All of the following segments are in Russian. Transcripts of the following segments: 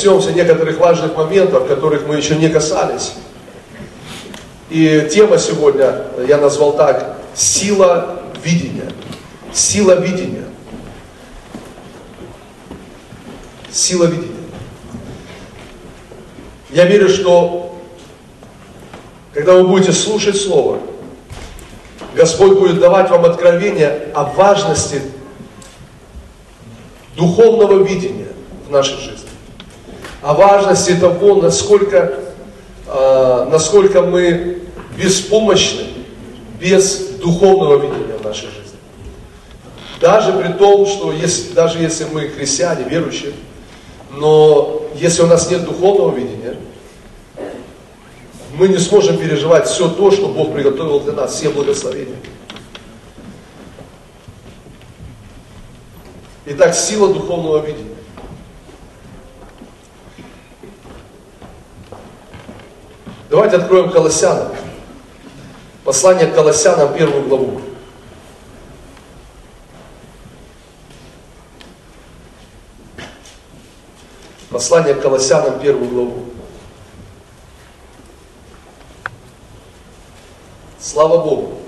Э, коснемся некоторых важных моментов, которых мы еще не касались. И тема сегодня я назвал так, сила видения. Сила видения. Сила видения. Я верю, что когда вы будете слушать Слово, Господь будет давать вам откровение о важности духовного видения в нашей жизни. О важности того, насколько, э, насколько мы беспомощны без духовного видения в нашей жизни. Даже при том, что если, даже если мы христиане, верующие, но если у нас нет духовного видения, мы не сможем переживать все то, что Бог приготовил для нас, все благословения. Итак, сила духовного видения. Давайте откроем Колоссянам. Послание к Колоссянам, первую главу. Послание к Колоссянам, первую главу. Слава Богу.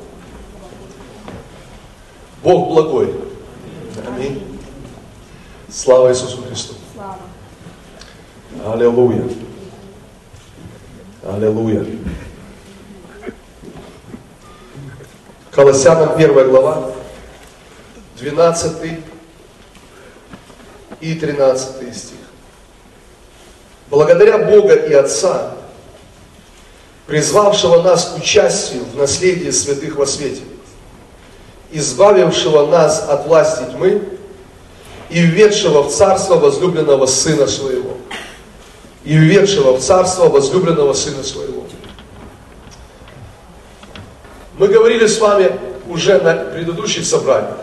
Бог благой. Аминь. Слава Иисусу Христу. Слава. Аллилуйя. Аллилуйя. Колоссянам 1 глава, 12 и 13 стих. Благодаря Бога и Отца, призвавшего нас к участию в наследии святых во свете, избавившего нас от власти тьмы и введшего в царство возлюбленного Сына Своего. И введшего в царство возлюбленного Сына Своего. Мы говорили с вами уже на предыдущих собраниях,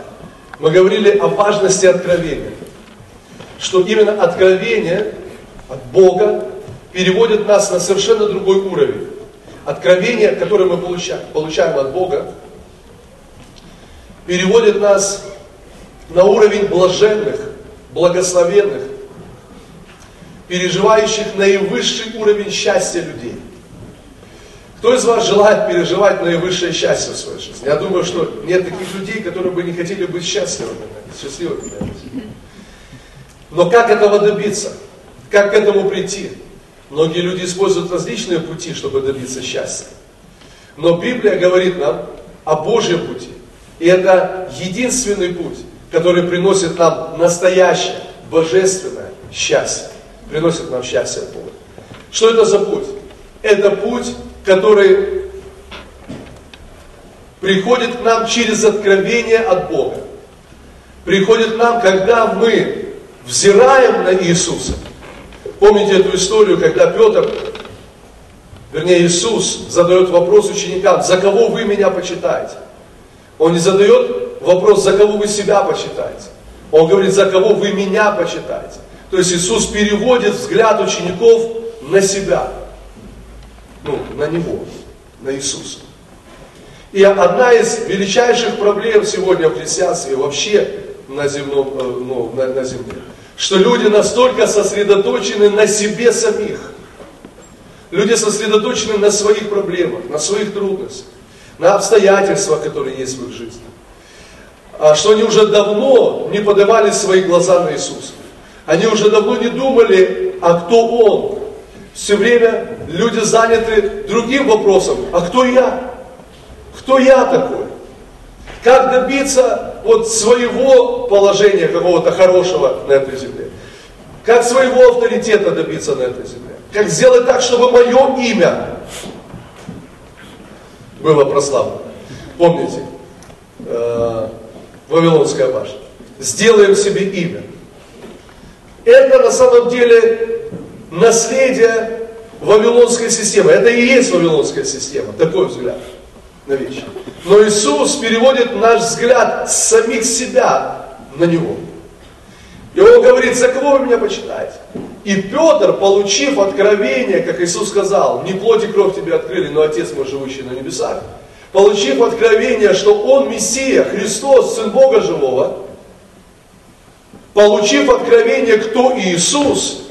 мы говорили о важности откровения, что именно откровение от Бога переводит нас на совершенно другой уровень. Откровение, которое мы получаем, получаем от Бога, переводит нас на уровень блаженных, благословенных, переживающих наивысший уровень счастья людей. Кто из вас желает переживать наивысшее счастье в своей жизни? Я думаю, что нет таких людей, которые бы не хотели быть счастливыми. счастливыми. Но как этого добиться? Как к этому прийти? Многие люди используют различные пути, чтобы добиться счастья. Но Библия говорит нам о Божьем пути. И это единственный путь, который приносит нам настоящее, божественное счастье. Приносит нам счастье Бога. Что это за путь? Это путь, который приходит к нам через откровение от Бога. Приходит к нам, когда мы взираем на Иисуса – Помните эту историю, когда Петр, вернее Иисус, задает вопрос ученикам, за кого вы меня почитаете? Он не задает вопрос, за кого вы себя почитаете. Он говорит, за кого вы меня почитаете. То есть Иисус переводит взгляд учеников на себя. Ну, на Него, на Иисуса. И одна из величайших проблем сегодня в христианстве вообще на, земном, э, ну, на, на земле – что люди настолько сосредоточены на себе самих. Люди сосредоточены на своих проблемах, на своих трудностях, на обстоятельствах, которые есть в их жизни. А что они уже давно не подавали свои глаза на Иисуса. Они уже давно не думали, а кто Он. Все время люди заняты другим вопросом, а кто я? Кто я такой? Как добиться вот своего положения какого-то хорошего на этой земле? Как своего авторитета добиться на этой земле? Как сделать так, чтобы мое имя было прославлено? Помните, э, Вавилонская башня. Сделаем себе имя. Это на самом деле наследие Вавилонской системы. Это и есть Вавилонская система, такой взгляд на вещи. Но Иисус переводит наш взгляд с самих себя на Него. И Он говорит, за кого вы меня почитаете? И Петр, получив откровение, как Иисус сказал, не плоть и кровь тебе открыли, но Отец мой, живущий на небесах, получив откровение, что Он Мессия, Христос, Сын Бога Живого, получив откровение, кто Иисус,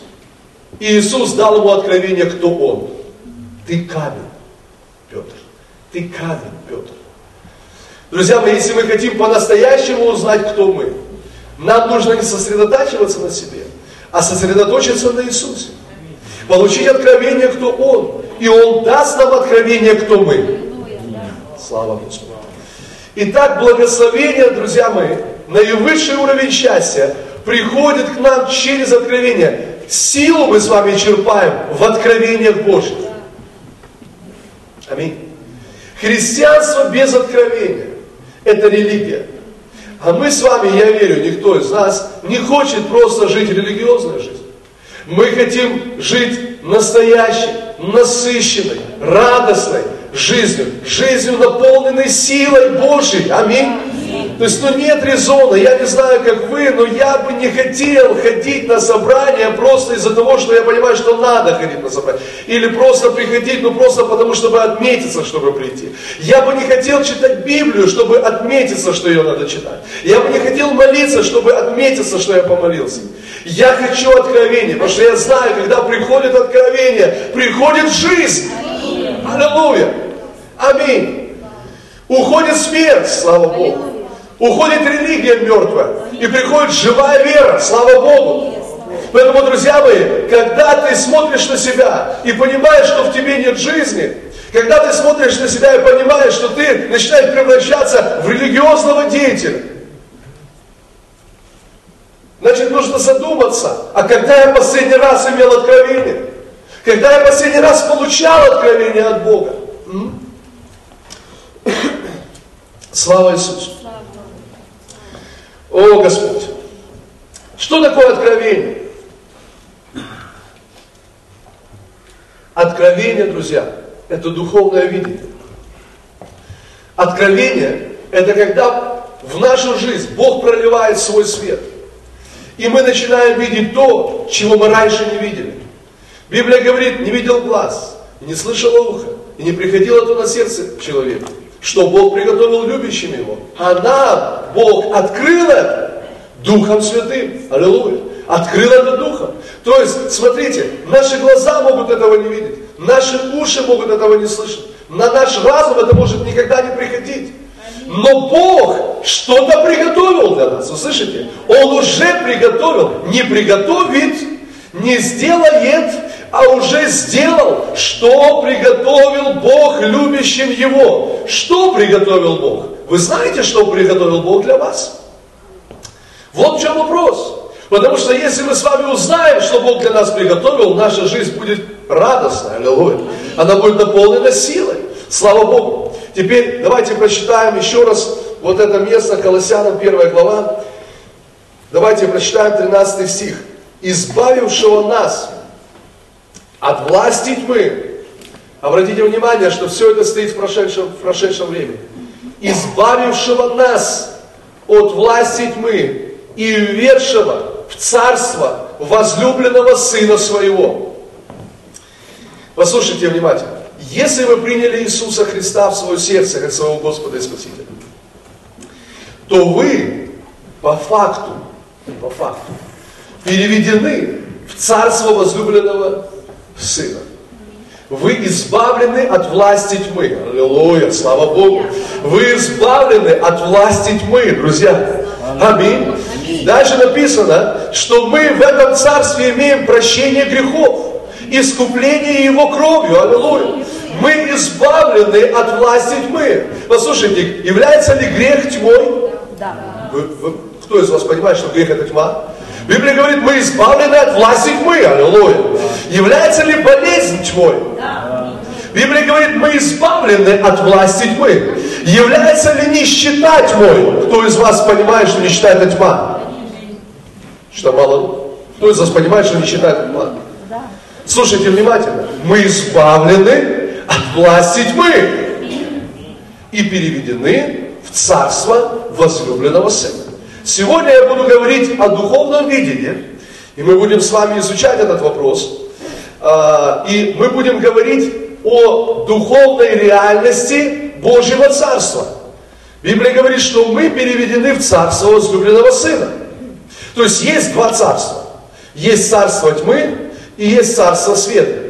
Иисус дал ему откровение, кто Он. Ты камень, Петр. Ты камень, Петр. Друзья мои, если мы хотим по-настоящему узнать, кто мы, нам нужно не сосредотачиваться на себе, а сосредоточиться на Иисусе. Получить откровение, кто Он. И Он даст нам откровение, кто мы. Слава Господу. Итак, благословение, друзья мои, наивысший уровень счастья приходит к нам через откровение. Силу мы с вами черпаем в откровениях Божьих. Аминь. Христианство без откровения – это религия. А мы с вами, я верю, никто из нас не хочет просто жить религиозной жизнью. Мы хотим жить настоящей, насыщенной, радостной жизнью, жизнью наполненной силой Божьей. Аминь. То есть, ну нет резона, я не знаю, как вы, но я бы не хотел ходить на собрание просто из-за того, что я понимаю, что надо ходить на собрание. Или просто приходить, ну просто потому, чтобы отметиться, чтобы прийти. Я бы не хотел читать Библию, чтобы отметиться, что ее надо читать. Я бы не хотел молиться, чтобы отметиться, что я помолился. Я хочу откровения, потому что я знаю, когда приходит откровение, приходит жизнь. Аллилуйя. Аминь. Уходит смерть, слава Богу. Уходит религия мертвая, и приходит живая вера, слава Богу. Поэтому, друзья мои, когда ты смотришь на себя и понимаешь, что в тебе нет жизни, когда ты смотришь на себя и понимаешь, что ты начинаешь превращаться в религиозного деятеля, значит, нужно задуматься, а когда я последний раз имел откровение? Когда я последний раз получал откровение от Бога? Слава Иисусу! О, Господь! Что такое откровение? Откровение, друзья, это духовное видение. Откровение – это когда в нашу жизнь Бог проливает свой свет. И мы начинаем видеть то, чего мы раньше не видели. Библия говорит, не видел глаз, не слышало ухо, и не приходило то на сердце человека что Бог приготовил любящим его. А нам Бог открыл это Духом Святым. Аллилуйя. Открыл это Духом. То есть, смотрите, наши глаза могут этого не видеть, наши уши могут этого не слышать, на наш разум это может никогда не приходить. Но Бог что-то приготовил для нас, вы слышите? Он уже приготовил, не приготовит, не сделает, а уже сделал, что приготовил Бог любящим Его. Что приготовил Бог? Вы знаете, что приготовил Бог для вас? Вот в чем вопрос. Потому что если мы с вами узнаем, что Бог для нас приготовил, наша жизнь будет радостная, аллилуйя. Она будет наполнена силой. Слава Богу. Теперь давайте прочитаем еще раз вот это место, Колоссянам 1 глава. Давайте прочитаем 13 стих. «Избавившего нас от власти тьмы. Обратите внимание, что все это стоит в прошедшем, в прошедшем времени. Избавившего нас от власти тьмы и введшего в царство возлюбленного Сына Своего. Послушайте внимательно. Если вы приняли Иисуса Христа в свое сердце, как своего Господа и Спасителя, то вы по факту, по факту, переведены в царство возлюбленного Сына. Вы избавлены от власти тьмы. Аллилуйя, слава Богу. Вы избавлены от власти тьмы, друзья. Аминь. Дальше написано, что мы в этом царстве имеем прощение грехов, искупление его кровью. Аллилуйя. Мы избавлены от власти тьмы. Послушайте, является ли грех тьмой? Да. Кто из вас понимает, что грех это тьма? Библия говорит, мы избавлены от власти тьмы. Аллилуйя. Является ли болезнь тьмой? Библия говорит, мы избавлены от власти тьмы. Является ли нищета тьмой? Кто из вас понимает, что нищета это тьма? Что мало? Кто из вас понимает, что нищета это тьма? Слушайте внимательно. Мы избавлены от власти тьмы и переведены в царство возлюбленного Сына. Сегодня я буду говорить о духовном видении, и мы будем с вами изучать этот вопрос. А, и мы будем говорить о духовной реальности Божьего Царства. Библия говорит, что мы переведены в Царство возлюбленного Сына. То есть есть два царства. Есть царство тьмы и есть царство света.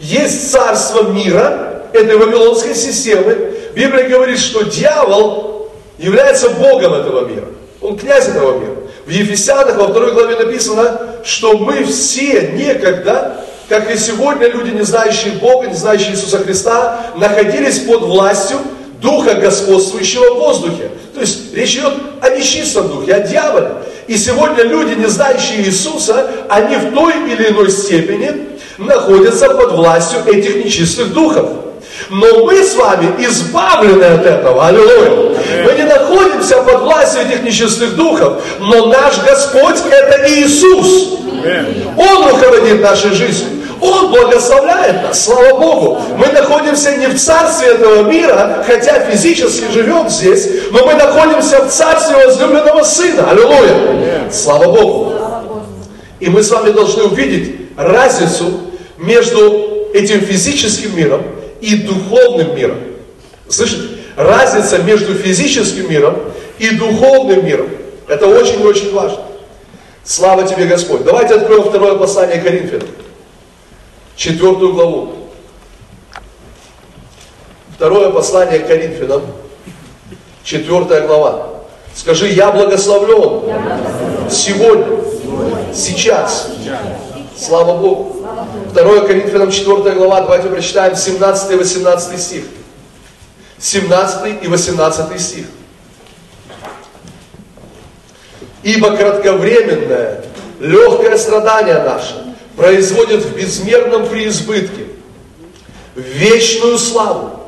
Есть царство мира, этой вавилонской системы. Библия говорит, что дьявол является Богом этого мира. Он князь этого мира. В Ефесянах во второй главе написано, что мы все некогда, как и сегодня люди, не знающие Бога, не знающие Иисуса Христа, находились под властью Духа господствующего в воздухе. То есть речь идет о нечистом духе, о дьяволе. И сегодня люди, не знающие Иисуса, они в той или иной степени находятся под властью этих нечистых духов. Но мы с вами избавлены от этого. Аллилуйя. Мы находимся под властью этих нечистых духов, но наш Господь это Иисус. Он руководит нашей жизнью. Он благословляет нас, слава Богу. Мы находимся не в царстве этого мира, хотя физически живем здесь, но мы находимся в царстве возлюбленного Сына. Аллилуйя. Слава Богу. И мы с вами должны увидеть разницу между этим физическим миром и духовным миром. Слышите? Разница между физическим миром и духовным миром. Это очень-очень важно. Слава тебе, Господь. Давайте откроем второе послание Коринфянам четвертую главу. Второе послание Коринфянам, четвертая глава. Скажи, я благословлен, я благословлен. Сегодня, сегодня, сейчас. сейчас. Слава Богу. Второе Коринфянам, четвертая глава, давайте прочитаем 17 и 18 стих. 17 и 18 стих. Ибо кратковременное, легкое страдание наше производит в безмерном преизбытке вечную славу.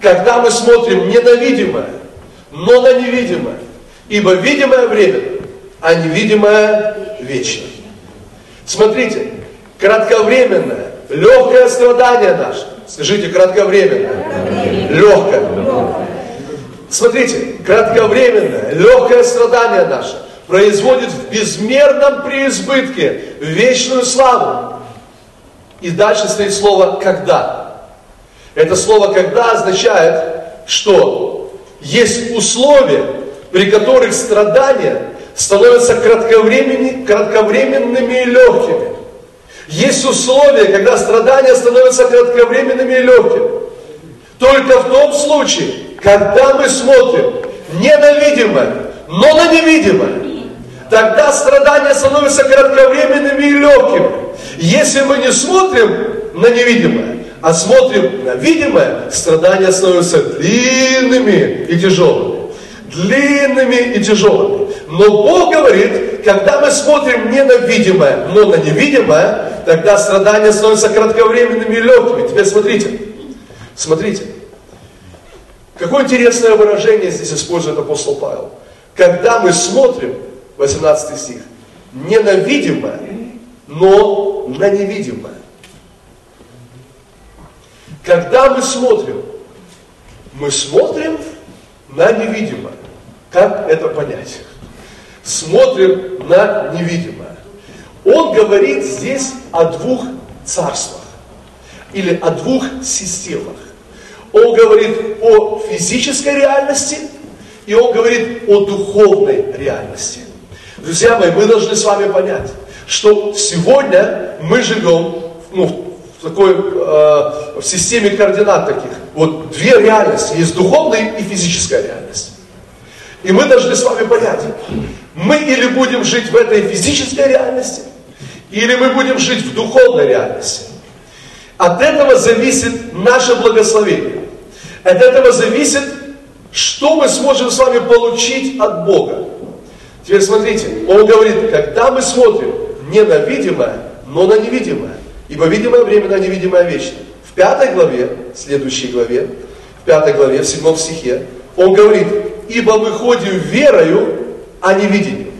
Когда мы смотрим не на видимое, но на невидимое. Ибо видимое временно, а невидимое вечно. Смотрите, кратковременное, легкое страдание наше. Скажите, кратковременное, легкое. Смотрите, кратковременное, легкое страдание наше производит в безмерном преизбытке вечную славу. И дальше стоит слово «когда». Это слово «когда» означает, что есть условия, при которых страдания становятся кратковременными, кратковременными и легкими. Есть условия, когда страдания становятся кратковременными и легкими. Только в том случае, когда мы смотрим не на видимое, но на невидимое. Тогда страдания становятся кратковременными и легкими. Если мы не смотрим на невидимое, а смотрим на видимое, страдания становятся длинными и тяжелыми. Длинными и тяжелыми. Но Бог говорит, когда мы смотрим не на видимое, но на невидимое, тогда страдания становятся кратковременными и легкими. Теперь смотрите. Смотрите. Какое интересное выражение здесь использует апостол Павел. Когда мы смотрим 18 стих. Не на видимое, но на невидимое. Когда мы смотрим, мы смотрим на невидимое. Как это понять? Смотрим на невидимое. Он говорит здесь о двух царствах или о двух системах. Он говорит о физической реальности и он говорит о духовной реальности. Друзья мои, мы должны с вами понять, что сегодня мы живем ну, в такой э, в системе координат таких. Вот две реальности. Есть духовная и физическая реальность. И мы должны с вами понять, мы или будем жить в этой физической реальности, или мы будем жить в духовной реальности. От этого зависит наше благословение. От этого зависит, что мы сможем с вами получить от Бога. Теперь смотрите, он говорит, когда мы смотрим не на видимое, но на невидимое, ибо видимое временно, а невидимое вечно. В пятой главе, следующей главе, в пятой главе, в седьмом стихе, он говорит, ибо мы ходим верою, а не видением.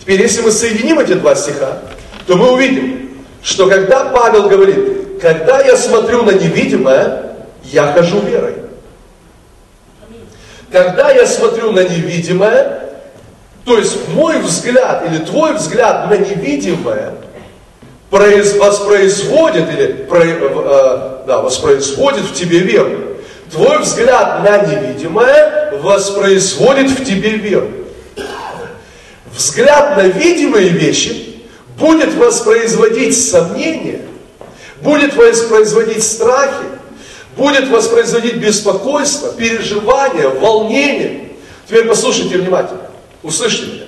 Теперь, если мы соединим эти два стиха, то мы увидим, что когда Павел говорит, когда я смотрю на невидимое, я хожу верой. Когда я смотрю на невидимое, то есть мой взгляд или твой взгляд на невидимое воспроизводит или э, да, воспроизводит в тебе веру. Твой взгляд на невидимое воспроизводит в тебе веру. взгляд на видимые вещи будет воспроизводить сомнения, будет воспроизводить страхи, будет воспроизводить беспокойство, переживания, волнение. Теперь послушайте внимательно, услышьте меня.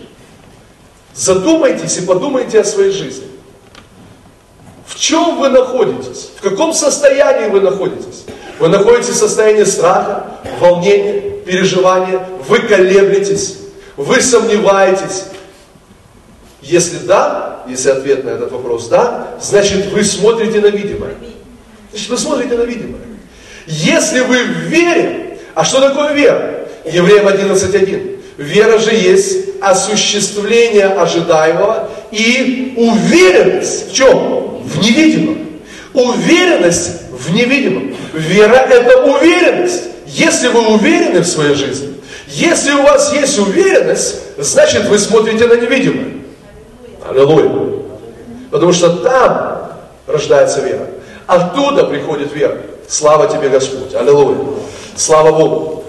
Задумайтесь и подумайте о своей жизни. В чем вы находитесь? В каком состоянии вы находитесь? Вы находитесь в состоянии страха, волнения, переживания, вы колеблетесь, вы сомневаетесь. Если да, если ответ на этот вопрос да, значит вы смотрите на видимое. Значит, вы смотрите на видимое. Если вы в вере, а что такое вера? Евреям 11.1. Вера же есть осуществление ожидаемого и уверенность в чем? В невидимом. Уверенность в невидимом. Вера – это уверенность. Если вы уверены в своей жизни, если у вас есть уверенность, значит вы смотрите на невидимое. Аллилуйя. Потому что там рождается вера. Оттуда приходит вера. Слава тебе, Господь. Аллилуйя. Слава Богу.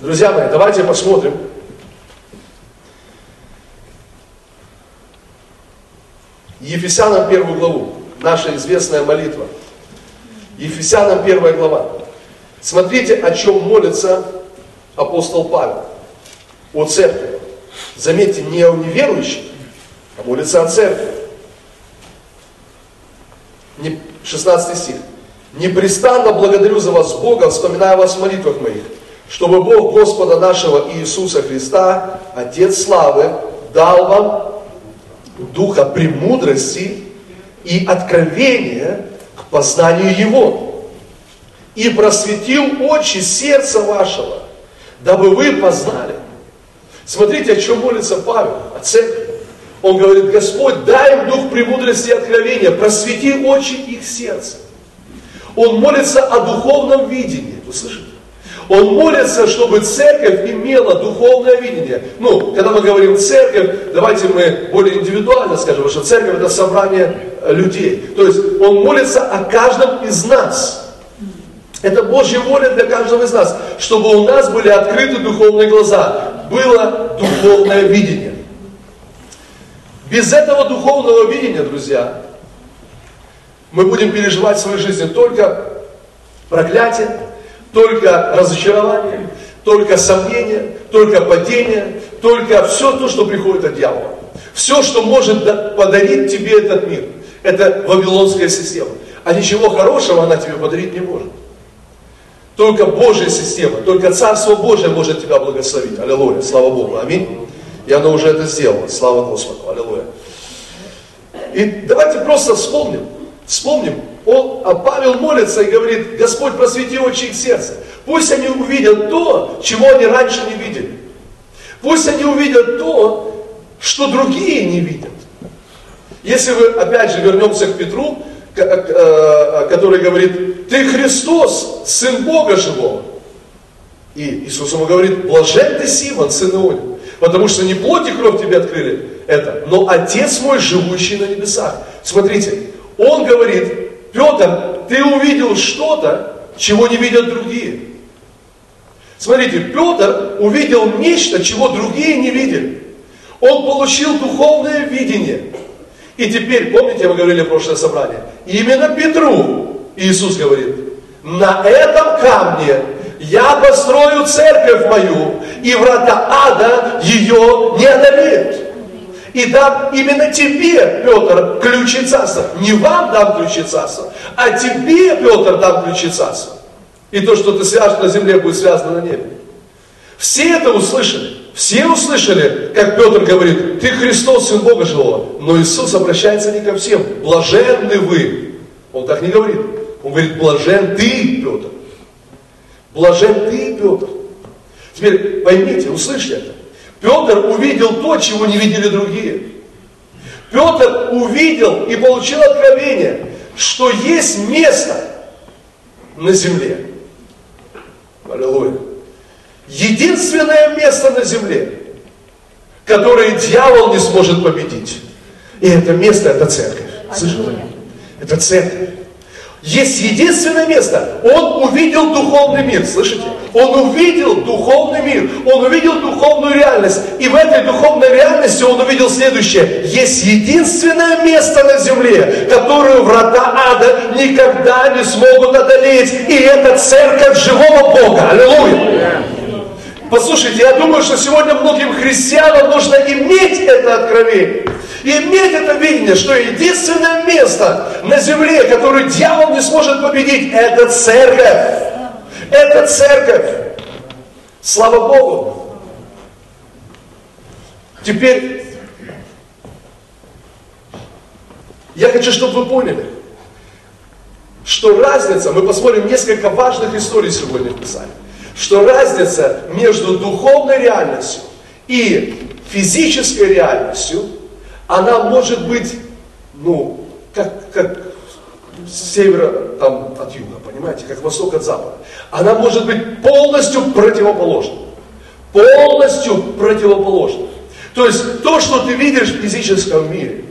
Друзья мои, давайте посмотрим. Ефесянам первую главу. Наша известная молитва. Ефесянам первая глава. Смотрите, о чем молится апостол Павел. О церкви. Заметьте, не о неверующих, молится о церкви. 16 стих. «Непрестанно благодарю за вас Бога, вспоминая вас в молитвах моих, чтобы Бог Господа нашего Иисуса Христа, Отец Славы, дал вам духа премудрости и откровения к познанию Его, и просветил очи сердца вашего, дабы вы познали. Смотрите, о чем молится Павел, о церкви. Он говорит, Господь, дай им дух премудрости и откровения, просвети очи их сердца. Он молится о духовном видении. Вы слышите? Он молится, чтобы церковь имела духовное видение. Ну, когда мы говорим церковь, давайте мы более индивидуально скажем, что церковь это собрание э, людей. То есть он молится о каждом из нас. Это Божья воля для каждого из нас, чтобы у нас были открыты духовные глаза, было духовное видение. Без этого духовного видения, друзья, мы будем переживать в своей жизни только проклятие, только разочарование, только сомнение, только падение, только все то, что приходит от дьявола. Все, что может подарить тебе этот мир, это вавилонская система. А ничего хорошего она тебе подарить не может. Только Божья система, только Царство Божие может тебя благословить. Аллилуйя, слава Богу, аминь. И оно уже это сделало, слава Господу, аллилуйя. И давайте просто вспомним, Вспомним, он, а Павел молится и говорит, Господь просвети очи их сердца. Пусть они увидят то, чего они раньше не видели. Пусть они увидят то, что другие не видят. Если вы, опять же, вернемся к Петру, э, который говорит, ты Христос, Сын Бога живого. И Иисус ему говорит, блажен ты, Симон, сын Ионин, потому что не плоть и кровь тебе открыли это, но Отец мой, живущий на небесах. Смотрите, он говорит, Петр, ты увидел что-то, чего не видят другие. Смотрите, Петр увидел нечто, чего другие не видели. Он получил духовное видение. И теперь, помните, мы говорили в прошлое собрание, именно Петру Иисус говорит, на этом камне я построю церковь мою, и врата ада ее не одолеют и дам именно тебе, Петр, ключи царства. Не вам дам ключи царства, а тебе, Петр, дам ключи царства. И то, что ты свяжешь на земле, будет связано на небе. Все это услышали. Все услышали, как Петр говорит, ты Христос, Сын Бога живого. Но Иисус обращается не ко всем. Блаженны вы. Он так не говорит. Он говорит, блажен ты, Петр. Блажен ты, Петр. Теперь поймите, услышьте это. Петр увидел то, чего не видели другие. Петр увидел и получил откровение, что есть место на земле. Аллилуйя. Единственное место на земле, которое дьявол не сможет победить. И это место, это церковь. Слышите? Это церковь. Есть единственное место. Он увидел духовный мир, слышите? Он увидел духовный мир, он увидел духовную реальность. И в этой духовной реальности он увидел следующее. Есть единственное место на земле, которое врата ада никогда не смогут одолеть. И это церковь живого Бога. Аллилуйя. Послушайте, я думаю, что сегодня многим христианам нужно иметь это откровение. Иметь это видение, что единственное место на земле, которое дьявол не сможет победить, это церковь. Это церковь. Слава Богу. Теперь я хочу, чтобы вы поняли, что разница, мы посмотрим несколько важных историй сегодня в Писании что разница между духовной реальностью и физической реальностью, она может быть, ну, как, как с севера там, от юга, понимаете, как восток от запада. Она может быть полностью противоположна. Полностью противоположна. То есть то, что ты видишь в физическом мире,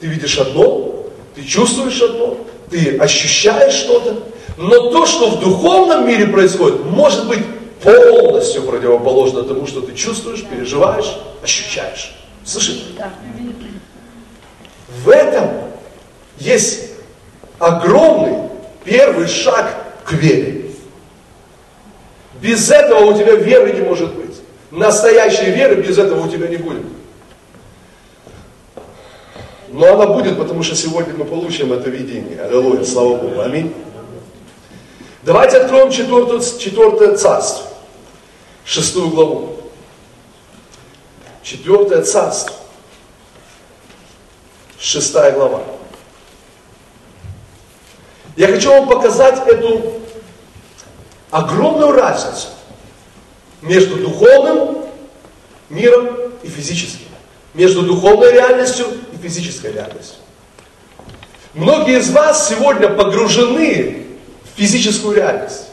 ты видишь одно, ты чувствуешь одно, ты ощущаешь что-то, но то, что в духовном мире происходит, может быть полностью противоположно тому, что ты чувствуешь, переживаешь, ощущаешь. Слышите? В этом есть огромный первый шаг к вере. Без этого у тебя веры не может быть. Настоящей веры без этого у тебя не будет. Но она будет, потому что сегодня мы получим это видение. Аллилуйя, слава Богу. Аминь. Давайте откроем четвертое, четвертое царство, шестую главу. Четвертое царство, шестая глава. Я хочу вам показать эту огромную разницу между духовным миром и физическим. Между духовной реальностью и физической реальностью. Многие из вас сегодня погружены физическую реальность.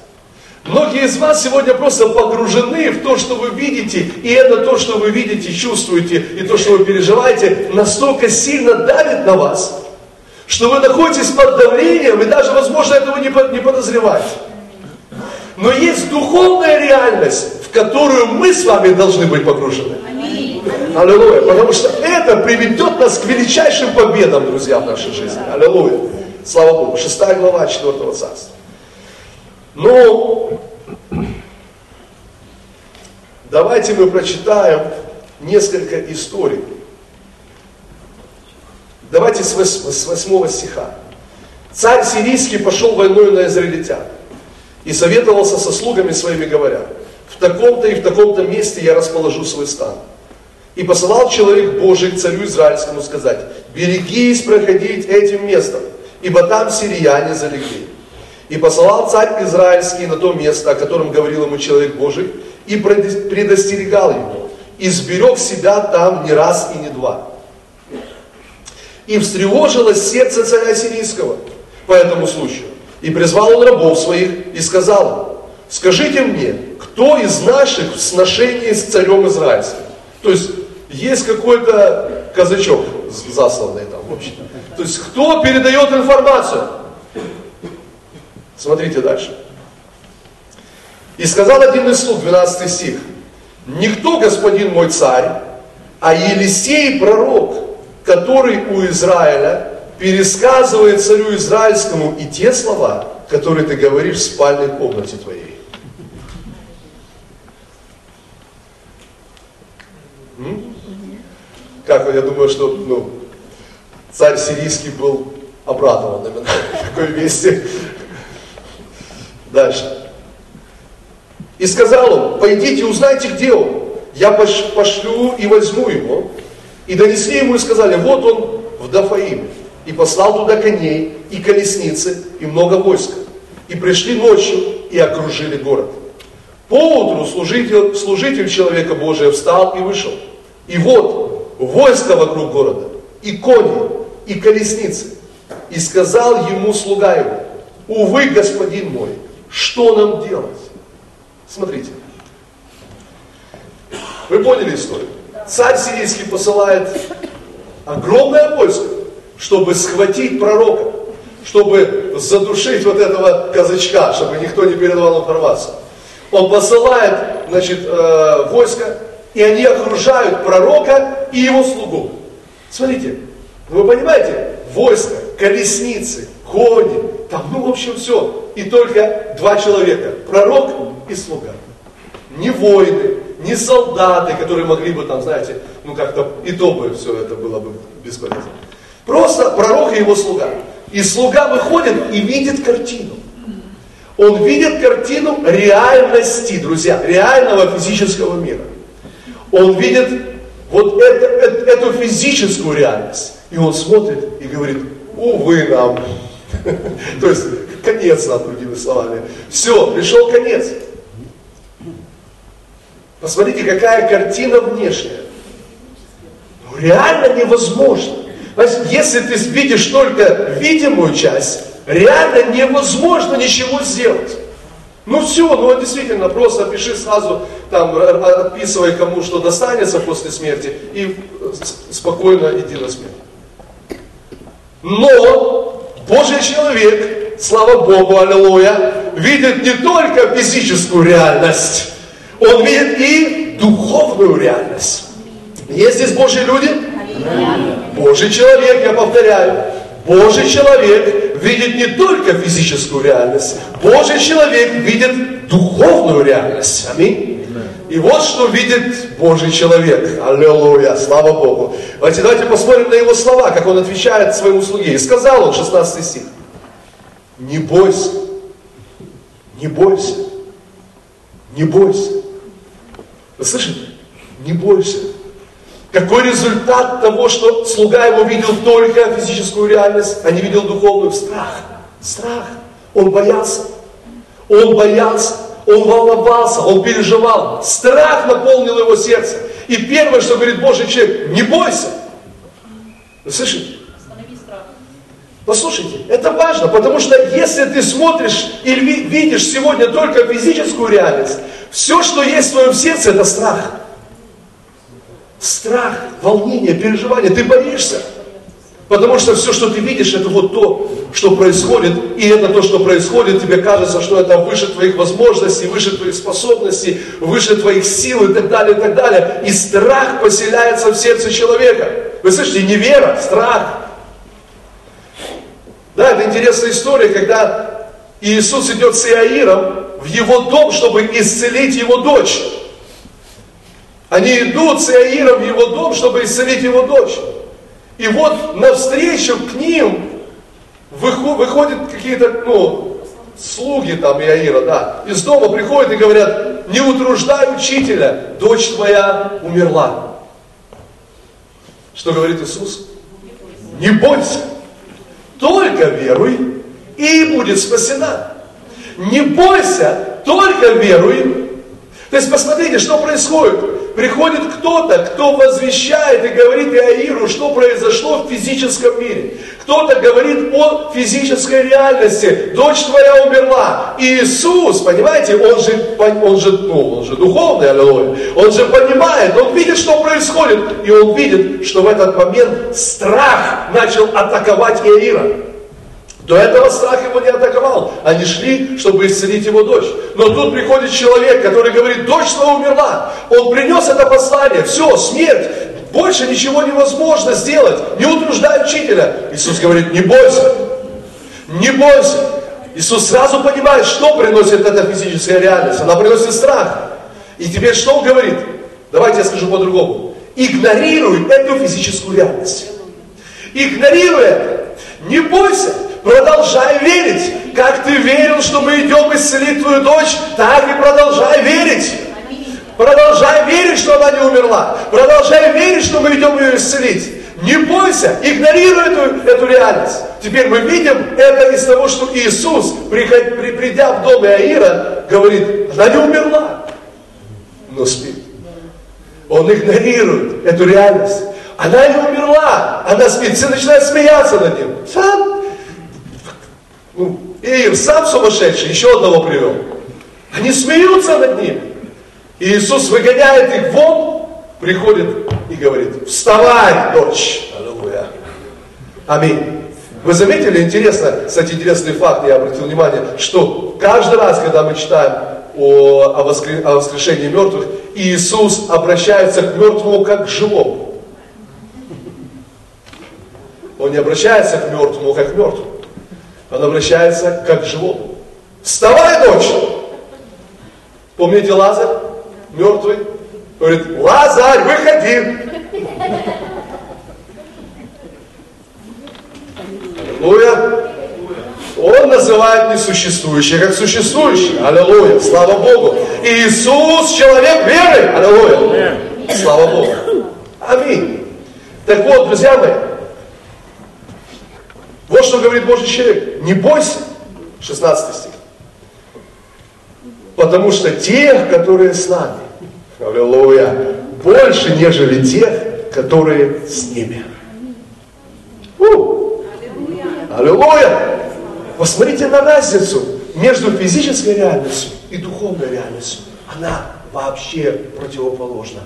Многие из вас сегодня просто погружены в то, что вы видите, и это то, что вы видите, чувствуете, и то, что вы переживаете, настолько сильно давит на вас, что вы находитесь под давлением, и даже, возможно, этого не подозреваете. Но есть духовная реальность, в которую мы с вами должны быть погружены. Аллилуйя. Потому что это приведет нас к величайшим победам, друзья, в нашей жизни. Аллилуйя. Слава Богу. Шестая глава четвертого царства. Ну, давайте мы прочитаем несколько историй. Давайте с 8 стиха. Царь сирийский пошел войной на израильтян и советовался со слугами своими, говоря, в таком-то и в таком-то месте я расположу свой стан. И посылал человек Божий к царю Израильскому сказать, берегись проходить этим местом, ибо там сирияне залегли. И посылал царь Израильский на то место, о котором говорил ему человек Божий, и предостерегал его, и сберег себя там не раз и не два. И встревожилось сердце царя сирийского по этому случаю. И призвал он рабов своих и сказал им, скажите мне, кто из наших в сношении с царем израильским? То есть есть какой-то казачок засланный там, в общем. То есть кто передает информацию? Смотрите дальше. И сказал один из слуг, 12 стих, «Никто, господин мой царь, а Елисей пророк, который у Израиля пересказывает царю израильскому и те слова, которые ты говоришь в спальной комнате твоей». М? Как я думаю, что ну, царь сирийский был обрадован именно такой вести. Дальше. И сказал он, пойдите, узнайте, где он. Я пошлю и возьму его. И донесли ему и сказали, вот он в Дафаиме. И послал туда коней, и колесницы, и много войска. И пришли ночью, и окружили город. Поутру служитель, служитель человека Божия встал и вышел. И вот войско вокруг города, и кони, и колесницы. И сказал ему слуга его, увы, господин мой, что нам делать? Смотрите. Вы поняли историю? Царь сирийский посылает огромное войско, чтобы схватить пророка. чтобы задушить вот этого казачка, чтобы никто не передавал информацию. Он посылает, значит, э, войско, и они окружают пророка и его слугу. Смотрите, вы понимаете, войско, колесницы, кони, там, ну, в общем, все. И только два человека, пророк и слуга. Не воины, не солдаты, которые могли бы там, знаете, ну как-то и то бы все это было бы бесполезно. Просто пророк и его слуга. И слуга выходит и видит картину. Он видит картину реальности, друзья, реального физического мира. Он видит вот это, это, эту физическую реальность. И он смотрит и говорит, увы нам. То есть конец нам, другими словами. Все, пришел конец. Посмотрите, какая картина внешняя. Ну, реально невозможно. Если ты видишь только видимую часть, реально невозможно ничего сделать. Ну все, ну действительно, просто пиши сразу, там, отписывай кому что достанется после смерти и спокойно иди на смерть. Но Божий человек, слава Богу, аллилуйя, видит не только физическую реальность, он видит и духовную реальность. Есть здесь Божьи люди? Божий человек, я повторяю, Божий человек видит не только физическую реальность, Божий человек видит духовную реальность. Аминь. И вот что видит Божий человек. Аллилуйя, слава Богу. Давайте, давайте посмотрим на его слова, как он отвечает своему слуге. И сказал он, 16 стих, не бойся, не бойся, не бойся. Вы слышите? Не бойся. Какой результат того, что слуга его видел только физическую реальность, а не видел духовную? Страх. Страх. Он боялся. Он боялся. Он волновался. Он переживал. Страх наполнил его сердце. И первое, что говорит Божий человек, не бойся. Вы слышите? Послушайте, это важно, потому что если ты смотришь или видишь сегодня только физическую реальность, все, что есть в твоем сердце, это страх. Страх, волнение, переживание. Ты боишься. Потому что все, что ты видишь, это вот то, что происходит. И это то, что происходит, тебе кажется, что это выше твоих возможностей, выше твоих способностей, выше твоих сил и так далее, и так далее. И страх поселяется в сердце человека. Вы слышите, не вера, страх. Да, это интересная история, когда Иисус идет с Иаиром в его дом, чтобы исцелить его дочь. Они идут с Иаиром в его дом, чтобы исцелить его дочь. И вот навстречу к ним выходят какие-то, ну, слуги там Иаира, да, из дома приходят и говорят, не утруждай учителя, дочь твоя умерла. Что говорит Иисус? Не бойся, только веруй, и будет спасена. Не бойся, только веруй. То есть посмотрите, что происходит. Приходит кто-то, кто возвещает и говорит Иаиру, что произошло в физическом мире. Кто-то говорит о физической реальности. Дочь твоя умерла. Иисус, понимаете, он же, он же, ну, он же духовный, аллилуйя. Он же понимает, он видит, что происходит. И он видит, что в этот момент страх начал атаковать Иаира. До этого страх его не атаковал. Они шли, чтобы исцелить его дочь. Но тут приходит человек, который говорит, дочь твоя умерла. Он принес это послание. Все, смерть. Больше ничего невозможно сделать. Не утруждай учителя. Иисус говорит, не бойся. Не бойся. Иисус сразу понимает, что приносит эта физическая реальность. Она приносит страх. И теперь что он говорит? Давайте я скажу по-другому. Игнорируй эту физическую реальность. Игнорируй это. Не бойся. Продолжай верить. Как ты верил, что мы идем исцелить твою дочь, так и продолжай верить. Продолжай верить, что она не умерла. Продолжай верить, что мы идем ее исцелить. Не бойся, игнорируй эту, эту реальность. Теперь мы видим это из того, что Иисус, приход, при, придя в дом Иаира, говорит, она не умерла, но спит. Он игнорирует эту реальность. Она не умерла, она спит. Все начинают смеяться над ним. Сам Иир сам сумасшедший, еще одного привел. Они смеются над ним. И Иисус выгоняет их вон, приходит и говорит, вставай, дочь. Аллилуйя. Аминь. Вы заметили, интересно, кстати, интересный факт, я обратил внимание, что каждый раз, когда мы читаем о, о, воскр... о воскрешении мертвых, Иисус обращается к мертвому как к живому. Он не обращается к мертвому как к мертвому. Он обращается как к живому. Вставай, дочь! Помните Лазарь, мертвый? Говорит, Лазарь, выходи! Аллилуйя! Он называет несуществующее как существующее. Аллилуйя! Слава Богу! Иисус человек веры! Аллилуйя! Слава Богу! Аминь! Так вот, друзья мои, вот что говорит Божий человек. Не бойся, 16 стих. Потому что тех, которые с нами, аллилуйя, больше, нежели тех, которые с ними. У! Аллилуйя! Посмотрите на разницу между физической реальностью и духовной реальностью. Она вообще противоположна.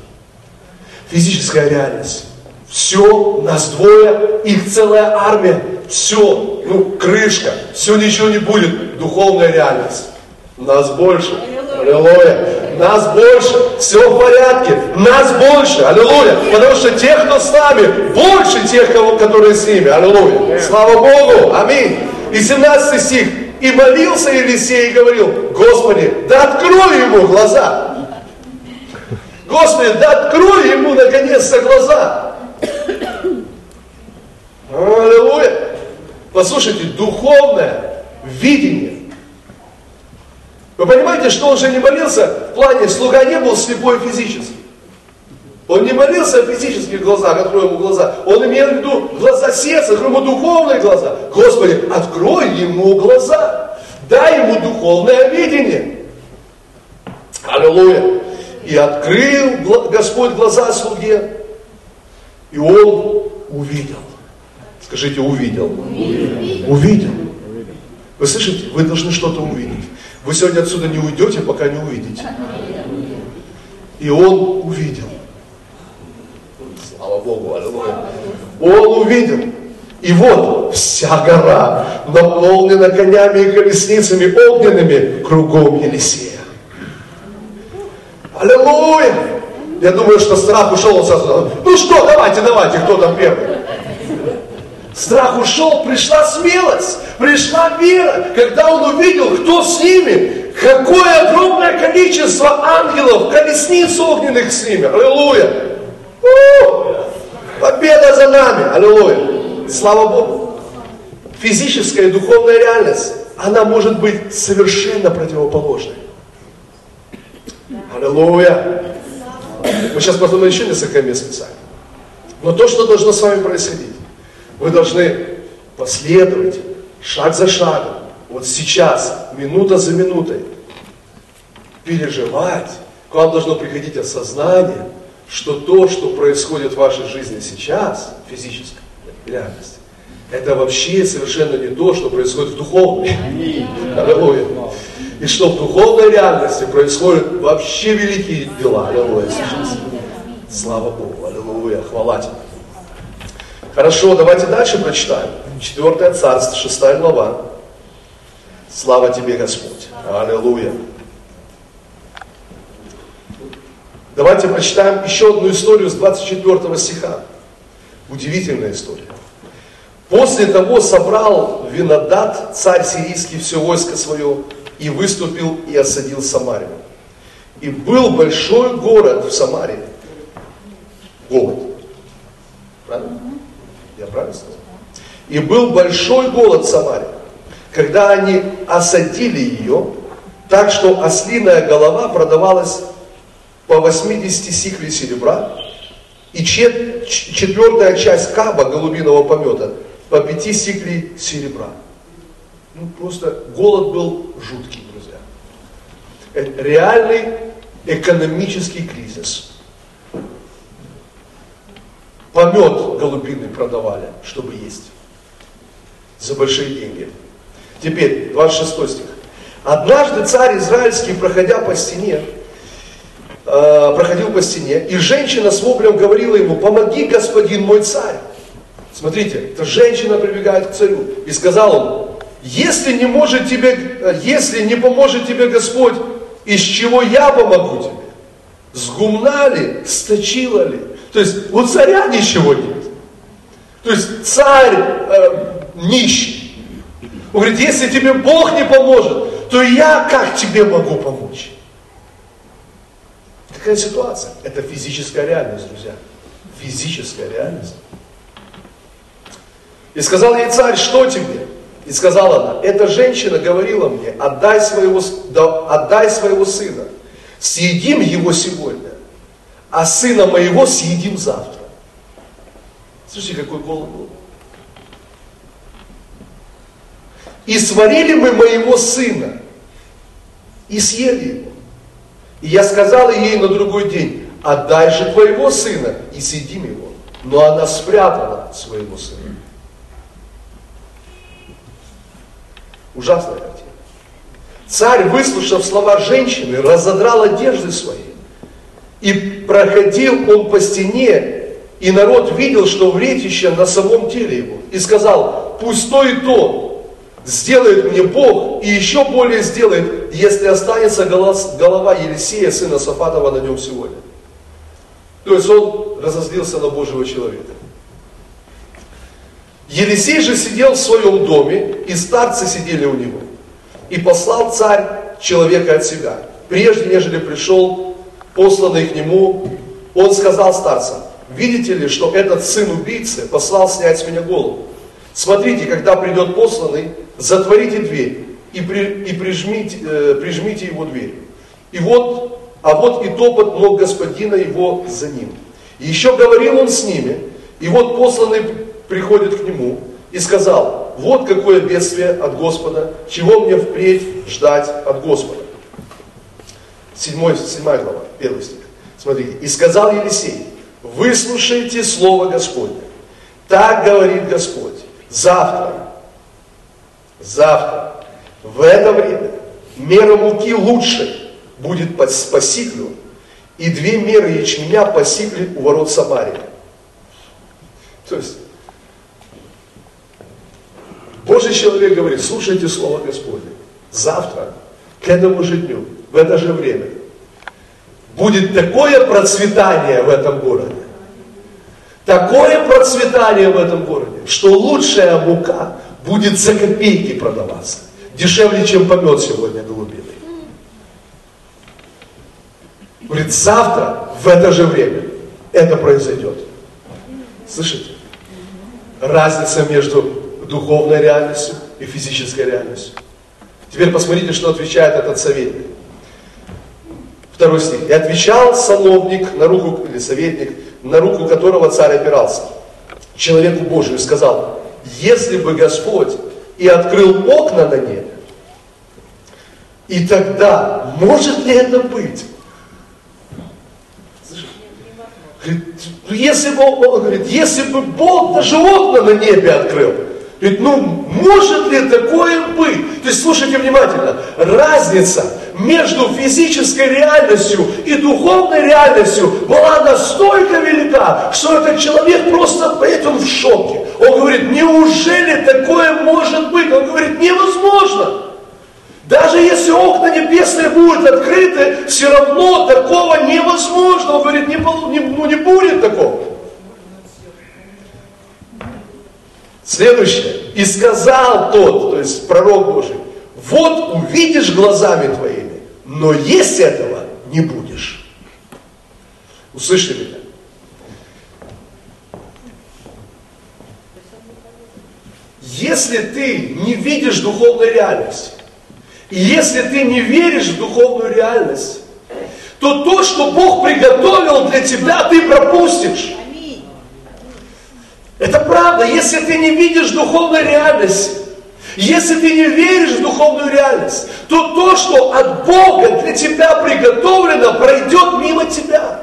Физическая реальность. Все, нас двое, их целая армия. Все, ну, крышка, все, ничего не будет. Духовная реальность. Нас больше. Аллилуйя. Нас больше. Все в порядке. Нас больше. Аллилуйя. Потому что тех, кто с нами, больше тех, кого, которые с ними. Аллилуйя. Слава Богу. Аминь. И 17 стих. И молился Елисей и говорил, Господи, да открой ему глаза. Господи, да открой ему наконец-то глаза. Аллилуйя. Послушайте, духовное видение вы понимаете, что он же не молился в плане, слуга не был слепой физически. Он не молился физических глазах, открой ему глаза. Он имел в виду глаза сердца, открой ему духовные глаза. Господи, открой ему глаза. Дай ему духовное видение. Аллилуйя. И открыл Господь глаза слуге. И он увидел. Скажите, увидел. Увидел. увидел. Вы слышите? Вы должны что-то увидеть. Вы сегодня отсюда не уйдете, пока не увидите. И он увидел. Слава Богу, аллилуйя. Он увидел. И вот вся гора наполнена конями и колесницами огненными кругом Елисея. Аллилуйя! Я думаю, что страх ушел, сразу, ну что, давайте, давайте, кто там первый? Страх ушел, пришла смелость, пришла вера, когда он увидел, кто с ними, какое огромное количество ангелов, колесниц огненных с ними. Аллилуйя! У-у-у! Победа за нами! Аллилуйя! Слава Богу! Физическая и духовная реальность, она может быть совершенно противоположной. Аллилуйя! Мы сейчас посмотрим еще несколько мест Писания. Но то, что должно с вами происходить, вы должны последовать шаг за шагом, вот сейчас, минута за минутой, переживать. К вам должно приходить осознание, что то, что происходит в вашей жизни сейчас, физической реальности, это вообще совершенно не то, что происходит в духовной. Аллилуйя. И что в духовной реальности происходят вообще великие дела. Аллилуйя сейчас. Слава Богу. Аллилуйя. Хвала тебе. Хорошо, давайте дальше прочитаем. Четвертое царство, шестая глава. Слава тебе, Господь. Аллилуйя. Давайте прочитаем еще одну историю с 24 стиха. Удивительная история. После того собрал Винодат, царь сирийский, все войско свое, и выступил и осадил Самарию. И был большой город в Самарии. Голод. Правильно? Я правильно сказал? И был большой голод в Самаре, когда они осадили ее, так что ослиная голова продавалась по 80 сиклей серебра, и четвертая часть каба голубиного помета по 5 сиклей серебра. Ну, просто голод был жуткий, друзья. Это реальный экономический кризис. Помет голубиный продавали, чтобы есть. За большие деньги. Теперь, 26 стих. Однажды царь израильский, проходя по стене, э, проходил по стене, и женщина с воплем говорила ему, помоги, господин мой царь. Смотрите, эта женщина прибегает к царю и сказала ему, если не может тебе, если не поможет тебе Господь, из чего я помогу тебе? С гумна ли, сточила ли? То есть у царя ничего нет. То есть царь э, нищий. Он говорит, если тебе Бог не поможет, то я как тебе могу помочь? Такая ситуация. Это физическая реальность, друзья. Физическая реальность. И сказал ей царь, что тебе? И сказала она, эта женщина говорила мне, отдай своего, да, отдай своего сына, съедим его сегодня, а сына моего съедим завтра. Слушайте, какой голод был. И сварили мы моего сына, и съели его. И я сказала ей на другой день, отдай же твоего сына, и съедим его. Но она спрятала своего сына. Ужасная картина. Царь, выслушав слова женщины, разодрал одежды свои. И проходил он по стене, и народ видел, что вретище на самом теле его. И сказал, пусть то и то сделает мне Бог, и еще более сделает, если останется голова Елисея, сына Сафатова, на нем сегодня. То есть он разозлился на Божьего человека. Елисей же сидел в своем доме, и старцы сидели у него. И послал царь человека от себя. Прежде, нежели пришел посланный к нему, он сказал старцам, видите ли, что этот сын убийцы послал снять с меня голову. Смотрите, когда придет посланный, затворите дверь и, при, и прижмите, э, прижмите его дверь. И вот, а вот и топот ног господина его за ним. Еще говорил он с ними, и вот посланный приходит к нему и сказал, вот какое бедствие от Господа, чего мне впредь ждать от Господа. Седьмой, седьмая глава, первый стих. Смотрите. И сказал Елисей, выслушайте слово Господне. Так говорит Господь. Завтра, завтра, в это время мера муки лучше будет по, по сиклю, и две меры ячменя по сикле у ворот Самарии. То есть Божий человек говорит, слушайте Слово Господне. Завтра, к этому же дню, в это же время, будет такое процветание в этом городе, такое процветание в этом городе, что лучшая мука будет за копейки продаваться. Дешевле, чем помет сегодня голубиный. Говорит, завтра в это же время это произойдет. Слышите? Разница между духовной реальностью и физической реальностью. Теперь посмотрите, что отвечает этот советник. Второй стих. И отвечал сановник на руку, или советник, на руку которого царь опирался, человеку Божию, сказал, если бы Господь и открыл окна на небе, и тогда, может ли это быть? Ну если бы, он говорит, если бы Бог даже окна на небе открыл, Говорит, ну может ли такое быть? То есть слушайте внимательно, разница между физической реальностью и духовной реальностью была настолько велика, что этот человек просто, он в шоке. Он говорит, неужели такое может быть? Он говорит, невозможно. Даже если окна небесные будут открыты, все равно такого невозможно. Он говорит, не, ну, не будет такого. Следующее. И сказал тот, то есть пророк Божий, вот увидишь глазами твоими, но есть этого не будешь. Услышали меня? Если ты не видишь духовной реальности, и если ты не веришь в духовную реальность, то то, что Бог приготовил для тебя, ты пропустишь. Правда, если ты не видишь духовной реальности, если ты не веришь в духовную реальность, то то, что от Бога для тебя приготовлено, пройдет мимо тебя.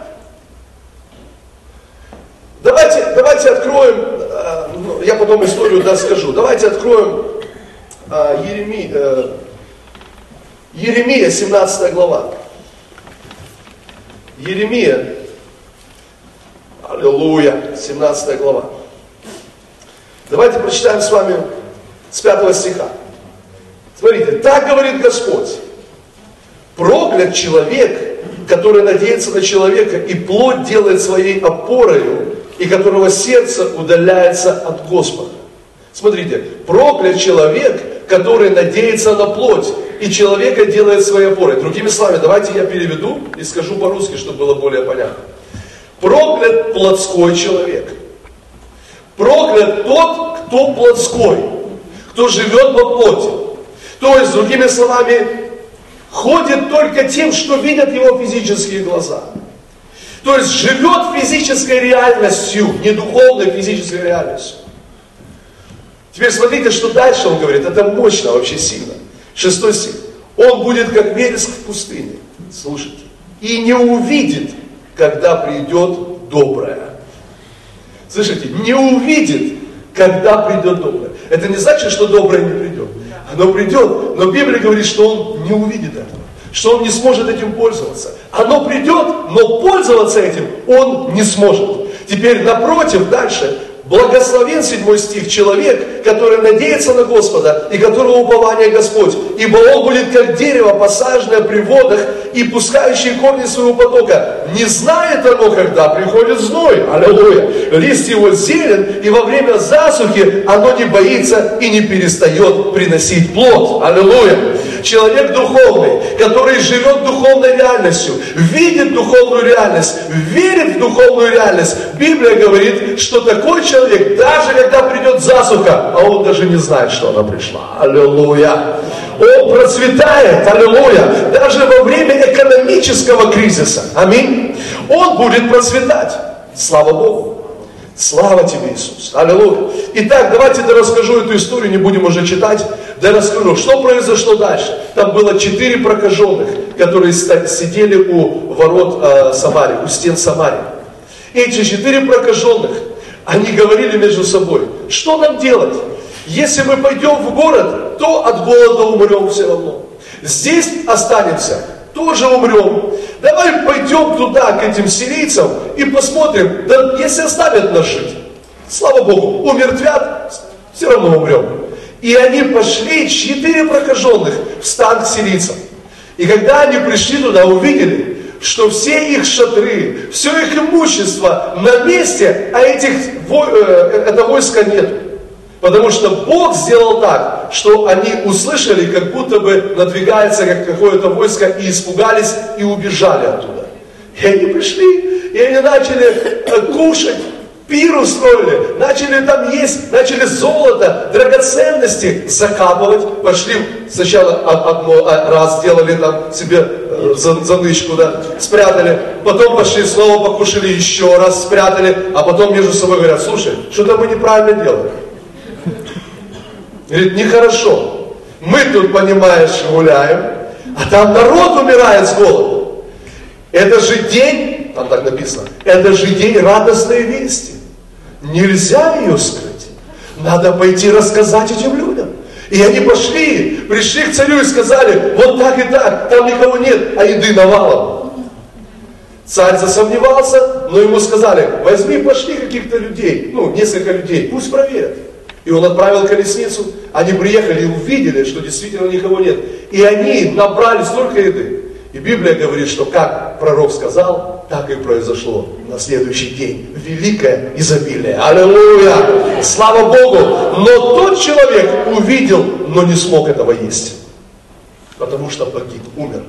Давайте, давайте откроем, э, ну, я потом историю расскажу. Давайте откроем э, Еремия, э, Еремия 17 глава. Еремия, аллилуйя, 17 глава. Давайте прочитаем с вами с 5 стиха. Смотрите, так говорит Господь. Проклят человек, который надеется на человека и плоть делает своей опорою, и которого сердце удаляется от Господа. Смотрите, проклят человек, который надеется на плоть, и человека делает своей опорой. Другими словами, давайте я переведу и скажу по-русски, чтобы было более понятно. Проклят плотской человек. Проклят тот, кто плотской, кто живет по плоти. То есть, другими словами, ходит только тем, что видят его физические глаза. То есть живет физической реальностью, не духовной физической реальностью. Теперь смотрите, что дальше он говорит. Это мощно, вообще сильно. Шестой стих. Он будет как вереск в пустыне. Слушайте. И не увидит, когда придет доброе. Слышите? Не увидит, когда придет доброе. Это не значит, что доброе не придет. Оно придет, но Библия говорит, что он не увидит этого, что он не сможет этим пользоваться. Оно придет, но пользоваться этим он не сможет. Теперь напротив, дальше, Благословен, седьмой стих, человек, который надеется на Господа и которого упование Господь, ибо он будет как дерево, посаженное при водах и пускающее корни своего потока. Не знает оно, когда приходит зной, аллилуйя. Лист его зелен, и во время засухи оно не боится и не перестает приносить плод, аллилуйя. Человек духовный, который живет духовной реальностью, видит духовную реальность, верит в духовную реальность. Библия говорит, что такой человек человек, даже когда придет засуха, а он даже не знает, что она пришла. Аллилуйя. Он процветает, аллилуйя, даже во время экономического кризиса. Аминь. Он будет процветать. Слава Богу. Слава тебе, Иисус. Аллилуйя. Итак, давайте я расскажу эту историю, не будем уже читать. Да расскажу, что произошло дальше. Там было четыре прокаженных, которые сидели у ворот э, Самарии, у стен Самарии. Эти четыре прокаженных, они говорили между собой, что нам делать? Если мы пойдем в город, то от голода умрем все равно. Здесь останемся, тоже умрем. Давай пойдем туда, к этим сирийцам, и посмотрим, да если оставят нас жить, слава Богу, умертвят, все равно умрем. И они пошли, четыре прокаженных, в стан к сирийцам. И когда они пришли туда, увидели, что все их шатры, все их имущество на месте, а этих, э, это войска нет. Потому что Бог сделал так, что они услышали, как будто бы надвигается как какое-то войско, и испугались, и убежали оттуда. И они пришли, и они начали э, кушать, пир устроили, начали там есть, начали золото, драгоценности закапывать, пошли сначала одно, раз сделали там себе э, занычку, да, спрятали, потом пошли снова покушали еще раз, спрятали, а потом между собой говорят, слушай, что-то мы неправильно делаем. Говорит, нехорошо. Мы тут, понимаешь, гуляем, а там народ умирает с голоду. Это же день, там так написано, это же день радостной вести. Нельзя ее скрыть. Надо пойти рассказать этим людям. И они пошли, пришли к царю и сказали, вот так и так, там никого нет, а еды навалом. Царь засомневался, но ему сказали, возьми, пошли каких-то людей, ну, несколько людей, пусть проверят. И он отправил колесницу, они приехали и увидели, что действительно никого нет. И они набрали столько еды, и Библия говорит, что как пророк сказал, так и произошло на следующий день. Великое изобилие. Аллилуйя! Слава Богу! Но тот человек увидел, но не смог этого есть. Потому что погиб, умер.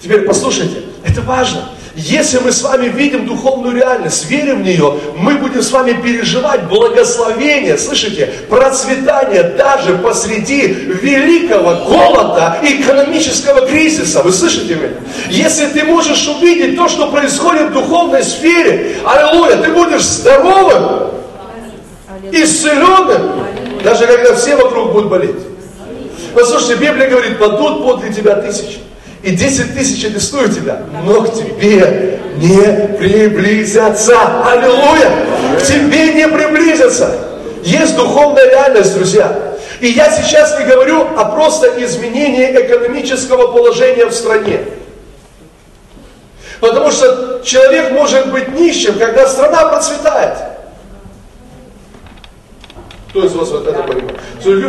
Теперь послушайте, это важно. Если мы с вами видим духовную реальность, верим в нее, мы будем с вами переживать благословение, слышите, процветание даже посреди великого голода и экономического кризиса. Вы слышите меня? Если ты можешь увидеть то, что происходит в духовной сфере, аллилуйя, ты будешь здоровым, исцеленным, даже когда все вокруг будут болеть. Послушайте, Библия говорит, падут подле тебя тысячи и 10 тысяч арестуют тебя, но к тебе не приблизятся. Аллилуйя! К тебе не приблизятся. Есть духовная реальность, друзья. И я сейчас не говорю о просто изменении экономического положения в стране. Потому что человек может быть нищим, когда страна процветает. Кто из вас вот это понимает?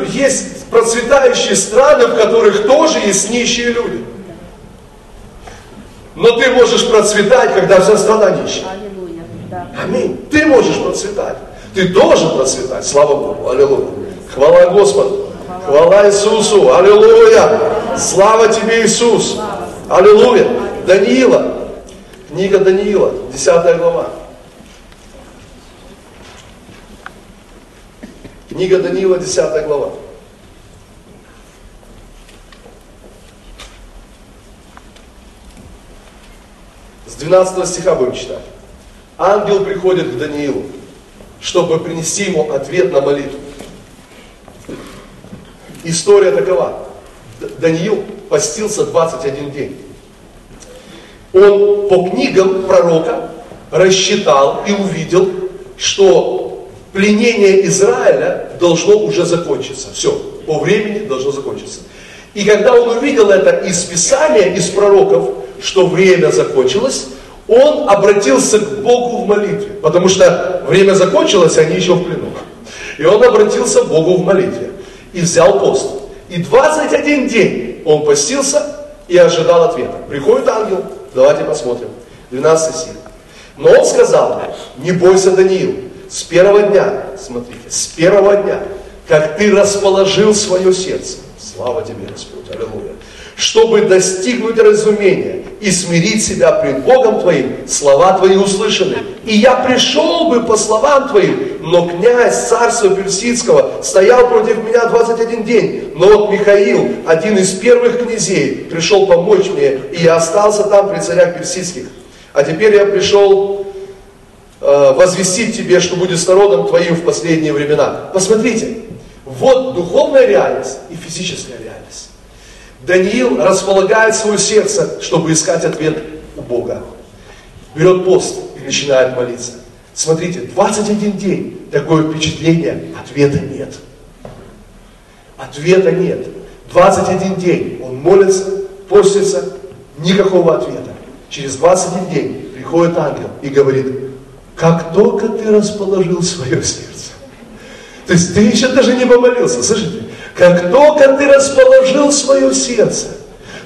Есть процветающие страны, в которых тоже есть нищие люди. Но ты можешь процветать, когда вся страна нищая. Аминь. Ты можешь процветать. Ты должен процветать. Слава Богу. Аллилуйя. Хвала Господу. Хвала Иисусу. Аллилуйя. Слава тебе, Иисус. Аллилуйя. Даниила. Книга Даниила, 10 глава. Книга Даниила, 10 глава. 12 стиха будем читать. Ангел приходит к Даниилу, чтобы принести ему ответ на молитву. История такова. Даниил постился 21 день. Он по книгам пророка рассчитал и увидел, что пленение Израиля должно уже закончиться. Все, по времени должно закончиться. И когда он увидел это из Писания, из пророков, что время закончилось, он обратился к Богу в молитве, потому что время закончилось, они еще в плену. И он обратился к Богу в молитве и взял пост. И 21 день он постился и ожидал ответа. Приходит ангел, давайте посмотрим, 12 стих. Но он сказал, не бойся, Даниил, с первого дня, смотрите, с первого дня, как ты расположил свое сердце, слава тебе, Господь, аллилуйя, чтобы достигнуть разумения и смирить себя пред Богом Твоим, слова Твои услышаны. И я пришел бы по словам Твоим, но князь царства Персидского стоял против меня 21 день. Но вот Михаил, один из первых князей, пришел помочь мне, и я остался там при царях персидских. А теперь я пришел э, возвестить тебе, что будет с народом твоим в последние времена. Посмотрите, вот духовная реальность и физическая реальность. Даниил располагает свое сердце, чтобы искать ответ у Бога. Берет пост и начинает молиться. Смотрите, 21 день, такое впечатление, ответа нет. Ответа нет. 21 день он молится, постится, никакого ответа. Через 21 день приходит ангел и говорит, как только ты расположил свое сердце, то есть ты еще даже не помолился, слышите? Как только ты расположил свое сердце,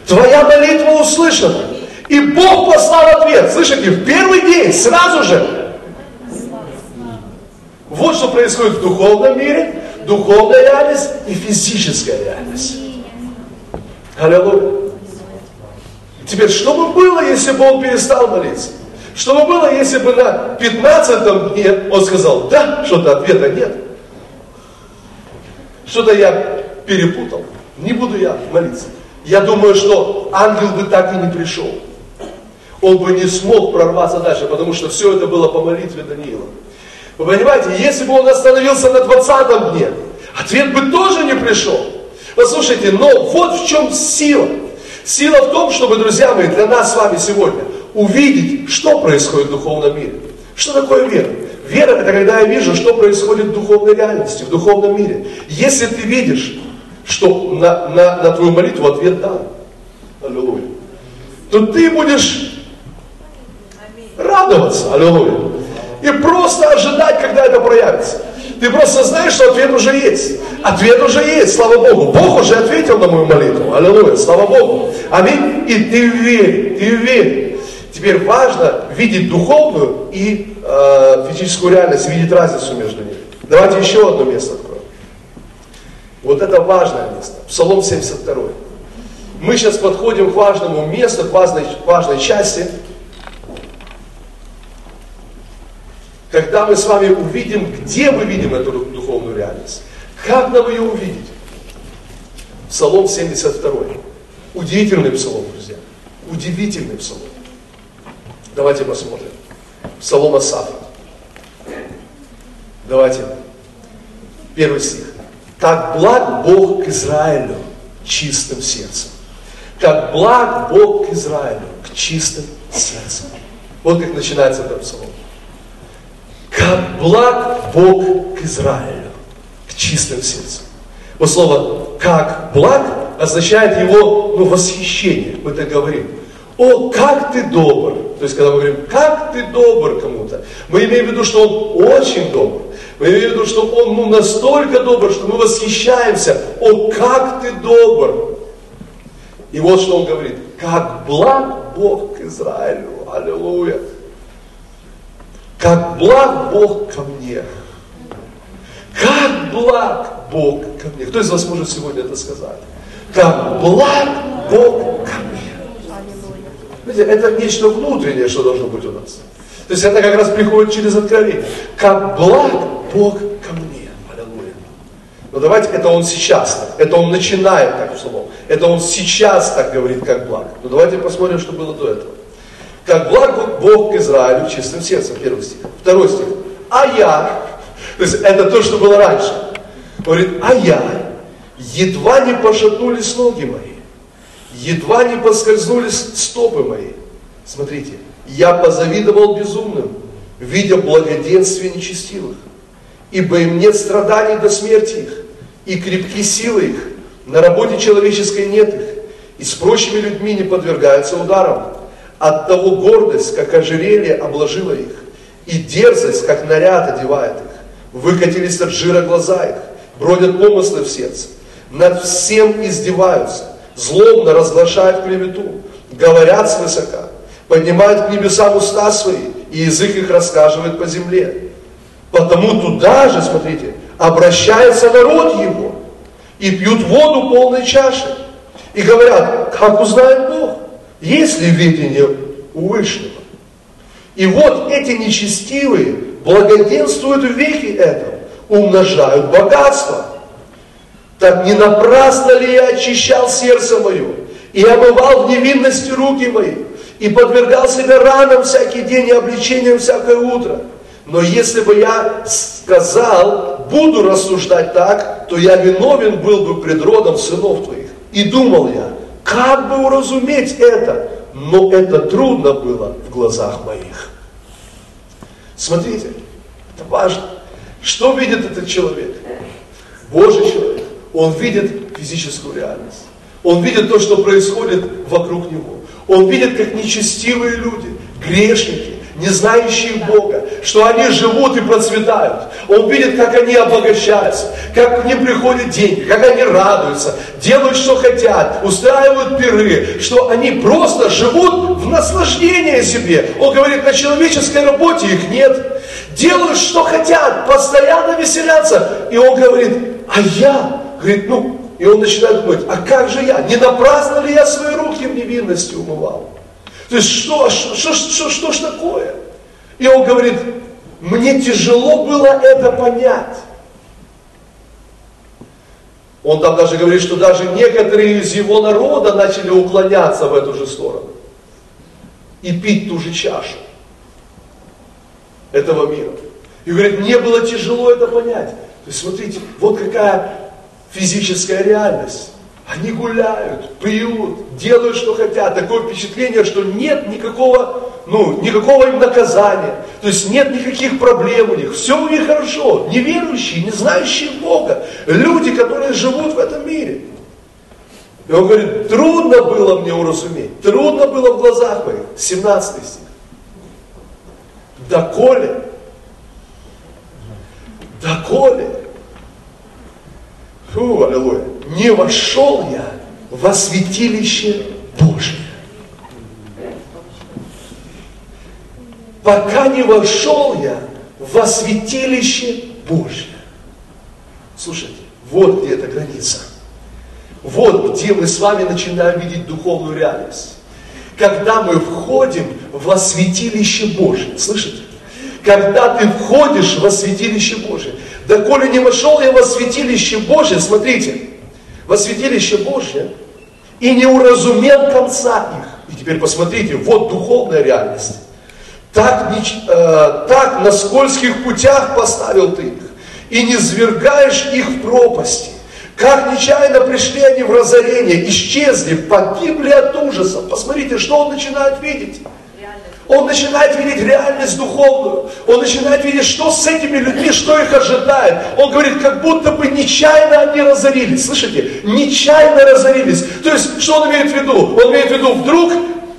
твоя молитва услышана. И Бог послал ответ. Слышите, в первый день, сразу же. Вот что происходит в духовном мире, духовная реальность и физическая реальность. Аллилуйя. Теперь, что бы было, если бы он перестал молиться? Что бы было, если бы на 15 дне он сказал, да, что-то ответа нет. Что-то я перепутал. Не буду я молиться. Я думаю, что ангел бы так и не пришел. Он бы не смог прорваться дальше, потому что все это было по молитве Даниила. Вы понимаете, если бы он остановился на 20 дне, ответ бы тоже не пришел. Послушайте, но вот в чем сила. Сила в том, чтобы, друзья мои, для нас с вами сегодня увидеть, что происходит в духовном мире. Что такое вера? Вера это когда я вижу, что происходит в духовной реальности, в духовном мире. Если ты видишь, что на, на, на твою молитву ответ дан. Аллилуйя. То ты будешь радоваться. Аллилуйя. И просто ожидать, когда это проявится. Ты просто знаешь, что ответ уже есть. Ответ уже есть, слава Богу. Бог уже ответил на мою молитву. Аллилуйя, слава Богу. Аминь. И ты верь, ты верь. Теперь важно видеть духовную и э, физическую реальность, видеть разницу между ними. Давайте еще одно место. Вот это важное место. Псалом 72. Мы сейчас подходим к важному месту, к важной, важной части, когда мы с вами увидим, где мы видим эту духовную реальность. Как нам ее увидеть? Псалом 72. Удивительный псалом, друзья. Удивительный псалом. Давайте посмотрим. Псалом Асафа. Давайте. Первый стих. Как благ Бог к Израилю чистым сердцем. Как благ Бог к Израилю к чистым сердцем. Вот как начинается этот псалом. Как благ Бог к Израилю к чистым сердцем. Вот слово «как благ» означает его ну, восхищение. Мы так говорим. О, как ты добр. То есть, когда мы говорим, как ты добр кому-то, мы имеем в виду, что он очень добр. Мы имеем в виду, что он ну, настолько добр, что мы восхищаемся. О, как ты добр. И вот что он говорит. Как благ Бог к Израилю. Аллилуйя. Как благ Бог ко мне. Как благ Бог ко мне. Кто из вас может сегодня это сказать? Как благ Бог ко мне. Видите, это нечто внутреннее, что должно быть у нас. То есть это как раз приходит через откровение. Как благ Бог ко мне. Аллилуйя. Но давайте, это он сейчас так. Это он начинает так словом. Это он сейчас так говорит, как благ. Но давайте посмотрим, что было до этого. Как благ Бог к Израилю чистым сердцем, первый стих. Второй стих. А я, то есть это то, что было раньше. Говорит, а я, едва не пошатнулись ноги мои едва не поскользнулись стопы мои. Смотрите, я позавидовал безумным, видя благоденствие нечестивых, ибо им нет страданий до смерти их, и крепки силы их, на работе человеческой нет их, и с прочими людьми не подвергаются ударам. От того гордость, как ожерелье, обложила их, и дерзость, как наряд одевает их. Выкатились от жира глаза их, бродят помыслы в сердце, над всем издеваются, злобно разглашают клевету, говорят свысока, поднимают к небесам уста свои, и язык их рассказывает по земле. Потому туда же, смотрите, обращается народ его, и пьют воду полной чаши, и говорят, как узнает Бог, есть ли видение у Вышнего. И вот эти нечестивые благоденствуют в веке этом, умножают богатство – так не напрасно ли я очищал сердце мое и омывал в невинности руки мои, и подвергал себя ранам всякий день и обличениям всякое утро? Но если бы я сказал, буду рассуждать так, то я виновен был бы пред родом сынов твоих. И думал я, как бы уразуметь это? Но это трудно было в глазах моих. Смотрите, это важно. Что видит этот человек? Божий человек. Он видит физическую реальность. Он видит то, что происходит вокруг него. Он видит, как нечестивые люди, грешники, не знающие Бога, что они живут и процветают. Он видит, как они обогащаются, как к ним приходят деньги, как они радуются, делают, что хотят, устраивают пиры, что они просто живут в наслаждении себе. Он говорит, на человеческой работе их нет. Делают, что хотят, постоянно веселятся. И он говорит, а я Говорит, ну, и он начинает думать, а как же я? Не напрасно ли я свои руки в невинности умывал? То есть что, что, что, что, что ж такое? И он говорит, мне тяжело было это понять. Он там даже говорит, что даже некоторые из его народа начали уклоняться в эту же сторону. И пить ту же чашу этого мира. И говорит, мне было тяжело это понять. То есть смотрите, вот какая физическая реальность. Они гуляют, пьют, делают, что хотят. Такое впечатление, что нет никакого, ну, никакого им наказания. То есть нет никаких проблем у них. Все у них хорошо. Неверующие, не знающие Бога. Люди, которые живут в этом мире. И он говорит, трудно было мне уразуметь. Трудно было в глазах моих. 17 стих. Доколе. Доколе Фу, аллилуйя. Не вошел я во святилище Божие. Пока не вошел я во святилище Божье. Слушайте, вот где эта граница. Вот где мы с вами начинаем видеть духовную реальность. Когда мы входим во святилище Божие. Слышите? Когда ты входишь во святилище Божие. Да коли не вошел я во святилище Божье, смотрите, во святилище Божье, и не уразумел конца их. И теперь посмотрите, вот духовная реальность. Так, э, так на скользких путях поставил ты их, и не свергаешь их в пропасти. Как нечаянно пришли они в разорение, исчезли, погибли от ужаса. Посмотрите, что он начинает видеть. Он начинает видеть реальность духовную. Он начинает видеть, что с этими людьми, что их ожидает. Он говорит, как будто бы нечаянно они разорились. Слышите? Нечаянно разорились. То есть, что он имеет в виду? Он имеет в виду, вдруг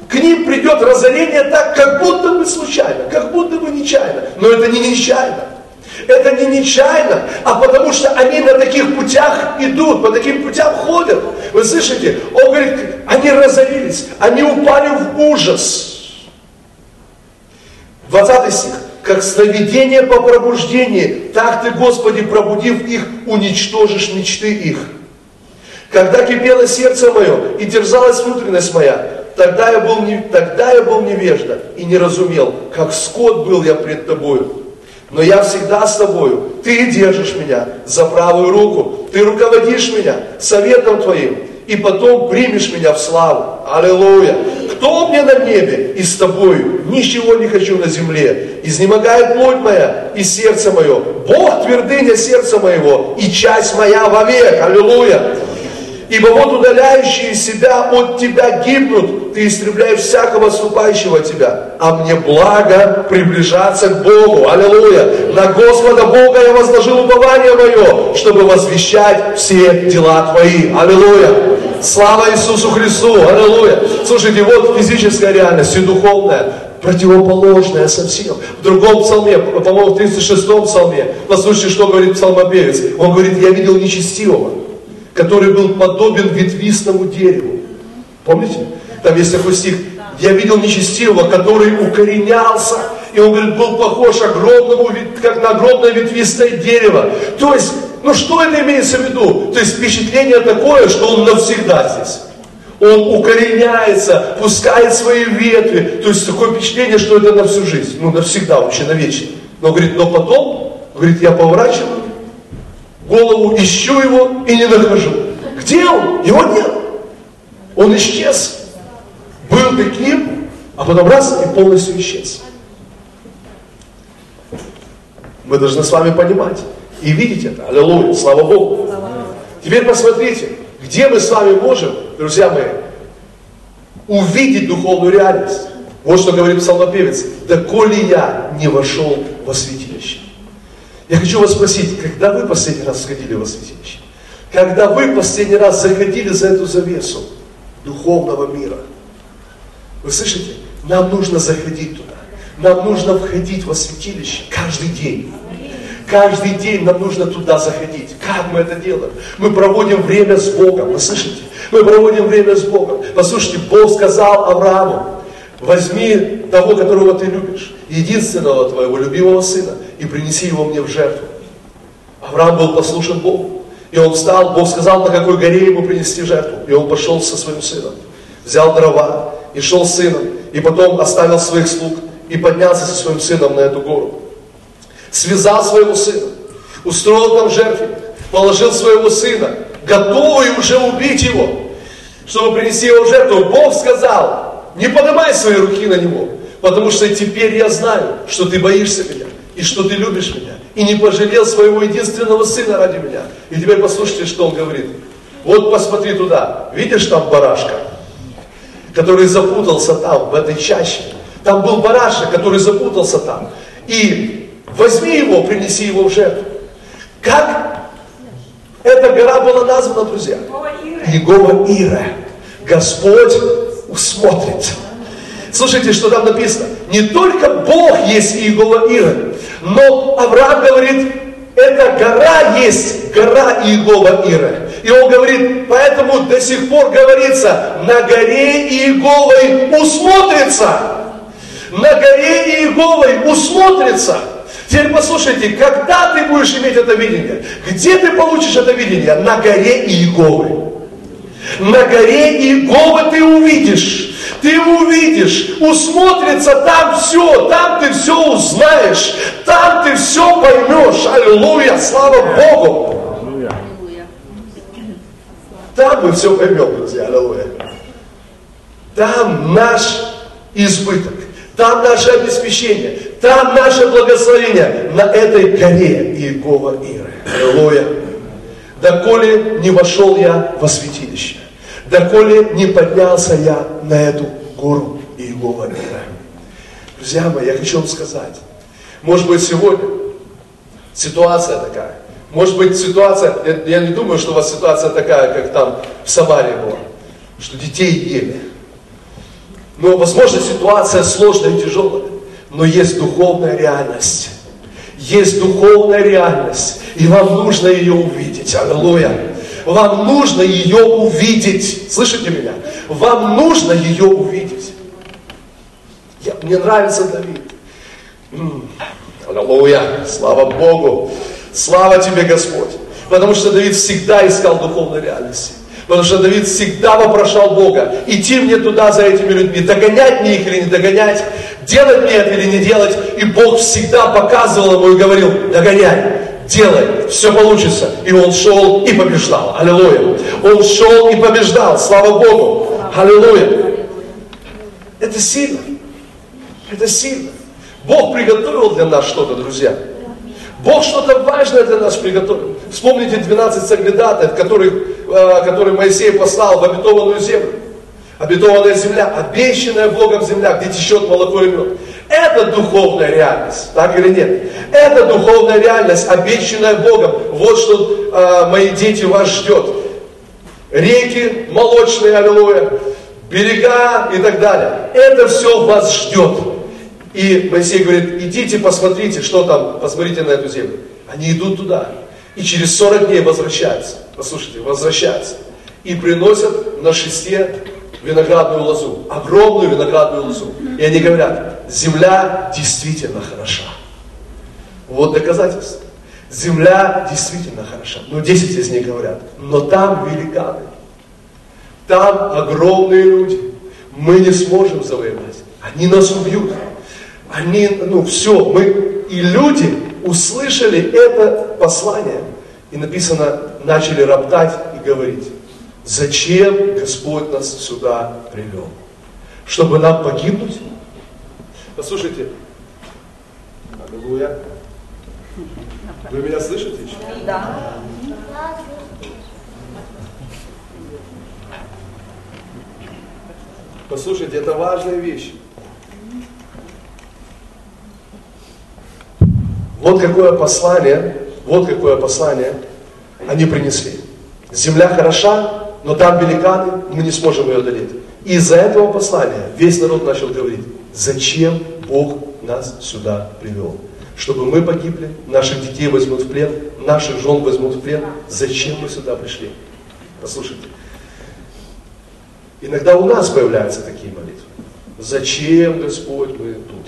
К ним придет разорение так, как будто бы случайно, как будто бы нечаянно. Но это не нечаянно. Это не нечаянно, а потому что они на таких путях идут, по таким путям ходят. Вы слышите? Он говорит, они разорились, они упали в ужас. 20 стих. Как сновидение по пробуждении, так ты, Господи, пробудив их, уничтожишь мечты их. Когда кипело сердце мое и терзалась внутренность моя, тогда я был, не, тогда я был невежда и не разумел, как скот был я пред тобою. Но я всегда с тобою. Ты держишь меня за правую руку. Ты руководишь меня советом твоим. И потом примешь меня в славу. Аллилуйя. Кто мне на небе и с тобою? Ничего не хочу на земле. Изнемогает плоть моя и сердце мое. Бог твердыня сердца моего и часть моя вовек. Аллилуйя. Ибо вот удаляющие себя от тебя гибнут, ты истребляешь всякого ступающего от тебя. А мне благо приближаться к Богу. Аллилуйя. На Господа Бога я возложил упование мое, чтобы возвещать все дела твои. Аллилуйя. Слава Иисусу Христу. Аллилуйя. Слушайте, вот физическая реальность и духовная противоположная совсем. В другом псалме, по-моему, в 36-м псалме, послушайте, что говорит псалмопевец. Он говорит, я видел нечестивого который был подобен ветвистому дереву. Помните? Там есть такой стих. Я видел нечестивого, который укоренялся. И он говорит, был похож огромному, как на огромное ветвистое дерево. То есть, ну что это имеется в виду? То есть впечатление такое, что он навсегда здесь. Он укореняется, пускает свои ветви. То есть такое впечатление, что это на всю жизнь. Ну, навсегда, вообще, навечно. Но говорит, но потом, говорит, я поворачиваю голову, ищу его и не нахожу. Где он? Его нет. Он исчез. Был таким, а потом раз и полностью исчез. Мы должны с вами понимать и видеть это. Аллилуйя, слава Богу. Теперь посмотрите, где мы с вами можем, друзья мои, увидеть духовную реальность. Вот что говорит псалмопевец. Да коли я не вошел во святилище. Я хочу вас спросить, когда вы последний раз сходили во святилище? Когда вы последний раз заходили за эту завесу духовного мира? Вы слышите? Нам нужно заходить туда. Нам нужно входить во святилище каждый день. Каждый день нам нужно туда заходить. Как мы это делаем? Мы проводим время с Богом. Вы слышите? Мы проводим время с Богом. Послушайте, Бог сказал Аврааму, возьми того, которого ты любишь, единственного твоего любимого сына, и принеси его мне в жертву. Авраам был послушен Богу. И он встал, Бог сказал, на какой горе ему принести жертву. И он пошел со своим сыном. Взял дрова и шел с сыном. И потом оставил своих слуг и поднялся со своим сыном на эту гору. Связал своего сына, устроил там жертву, положил своего сына, готовый уже убить его, чтобы принести его в жертву. Бог сказал, не поднимай свои руки на него, потому что теперь я знаю, что ты боишься меня и что ты любишь меня, и не пожалел своего единственного сына ради меня. И теперь послушайте, что он говорит. Вот посмотри туда, видишь там барашка, который запутался там, в этой чаще. Там был барашек, который запутался там. И возьми его, принеси его в жертву. Как эта гора была названа, друзья? Егова Ира. Господь усмотрит. Слушайте, что там написано. Не только Бог есть Иегова Ира, но Авраам говорит, эта гора есть гора Иегова Ира. И он говорит, поэтому до сих пор говорится, на горе Иеговой усмотрится. На горе Иеговой усмотрится. Теперь послушайте, когда ты будешь иметь это видение? Где ты получишь это видение? На горе Иеговы. На горе Иеговы ты увидишь ты увидишь, усмотрится там все, там ты все узнаешь, там ты все поймешь. Аллилуйя, слава Богу. Там мы все поймем, друзья, аллилуйя. Там наш избыток, там наше обеспечение, там наше благословение на этой горе Иегова Иры. Аллилуйя. Доколе не вошел я во святилище доколе не поднялся я на эту гору Иегова мира. Друзья мои, я хочу вам сказать, может быть сегодня ситуация такая, может быть ситуация, я, я не думаю, что у вас ситуация такая, как там в Самаре была, что детей ели. Но, возможно, ситуация сложная и тяжелая. Но есть духовная реальность. Есть духовная реальность. И вам нужно ее увидеть. Аллилуйя. Вам нужно ее увидеть. Слышите меня? Вам нужно ее увидеть. Я, мне нравится Давид. Аллилуйя. Слава Богу. Слава тебе, Господь. Потому что Давид всегда искал духовной реальности. Потому что Давид всегда вопрошал Бога, идти мне туда за этими людьми, догонять мне их или не догонять, делать мне это или не делать. И Бог всегда показывал ему и говорил, догоняй, делай, все получится. И он шел и побеждал. Аллилуйя. Он шел и побеждал. Слава Богу. Аллилуйя. Это сильно. Это сильно. Бог приготовил для нас что-то, друзья. Бог что-то важное для нас приготовил. Вспомните 12 соглядатаев, которых, э, которые Моисей послал в обетованную землю. Обетованная земля, обещанная Богом земля, где течет молоко и мед. Это духовная реальность, так или нет? Это духовная реальность, обещанная Богом. Вот что э, мои дети вас ждет. Реки молочные, аллилуйя, берега и так далее. Это все вас ждет. И Моисей говорит, идите посмотрите, что там, посмотрите на эту землю. Они идут туда. И через 40 дней возвращаются. Послушайте, возвращаются. И приносят на шесте виноградную лозу. Огромную виноградную лозу. И они говорят, земля действительно хороша. Вот доказательство. Земля действительно хороша. Ну, 10 из них говорят. Но там великаны. Там огромные люди. Мы не сможем завоевать. Они нас убьют они, ну все, мы и люди услышали это послание. И написано, начали роптать и говорить, зачем Господь нас сюда привел? Чтобы нам погибнуть? Послушайте, Аллилуйя. Вы меня слышите еще? Да. Послушайте, это важная вещь. Вот какое послание, вот какое послание они принесли. Земля хороша, но там великаны, мы не сможем ее одолеть. И из-за этого послания весь народ начал говорить, зачем Бог нас сюда привел? Чтобы мы погибли, наших детей возьмут в плен, наших жен возьмут в плен. Зачем мы сюда пришли? Послушайте. Иногда у нас появляются такие молитвы. Зачем, Господь, мы тут?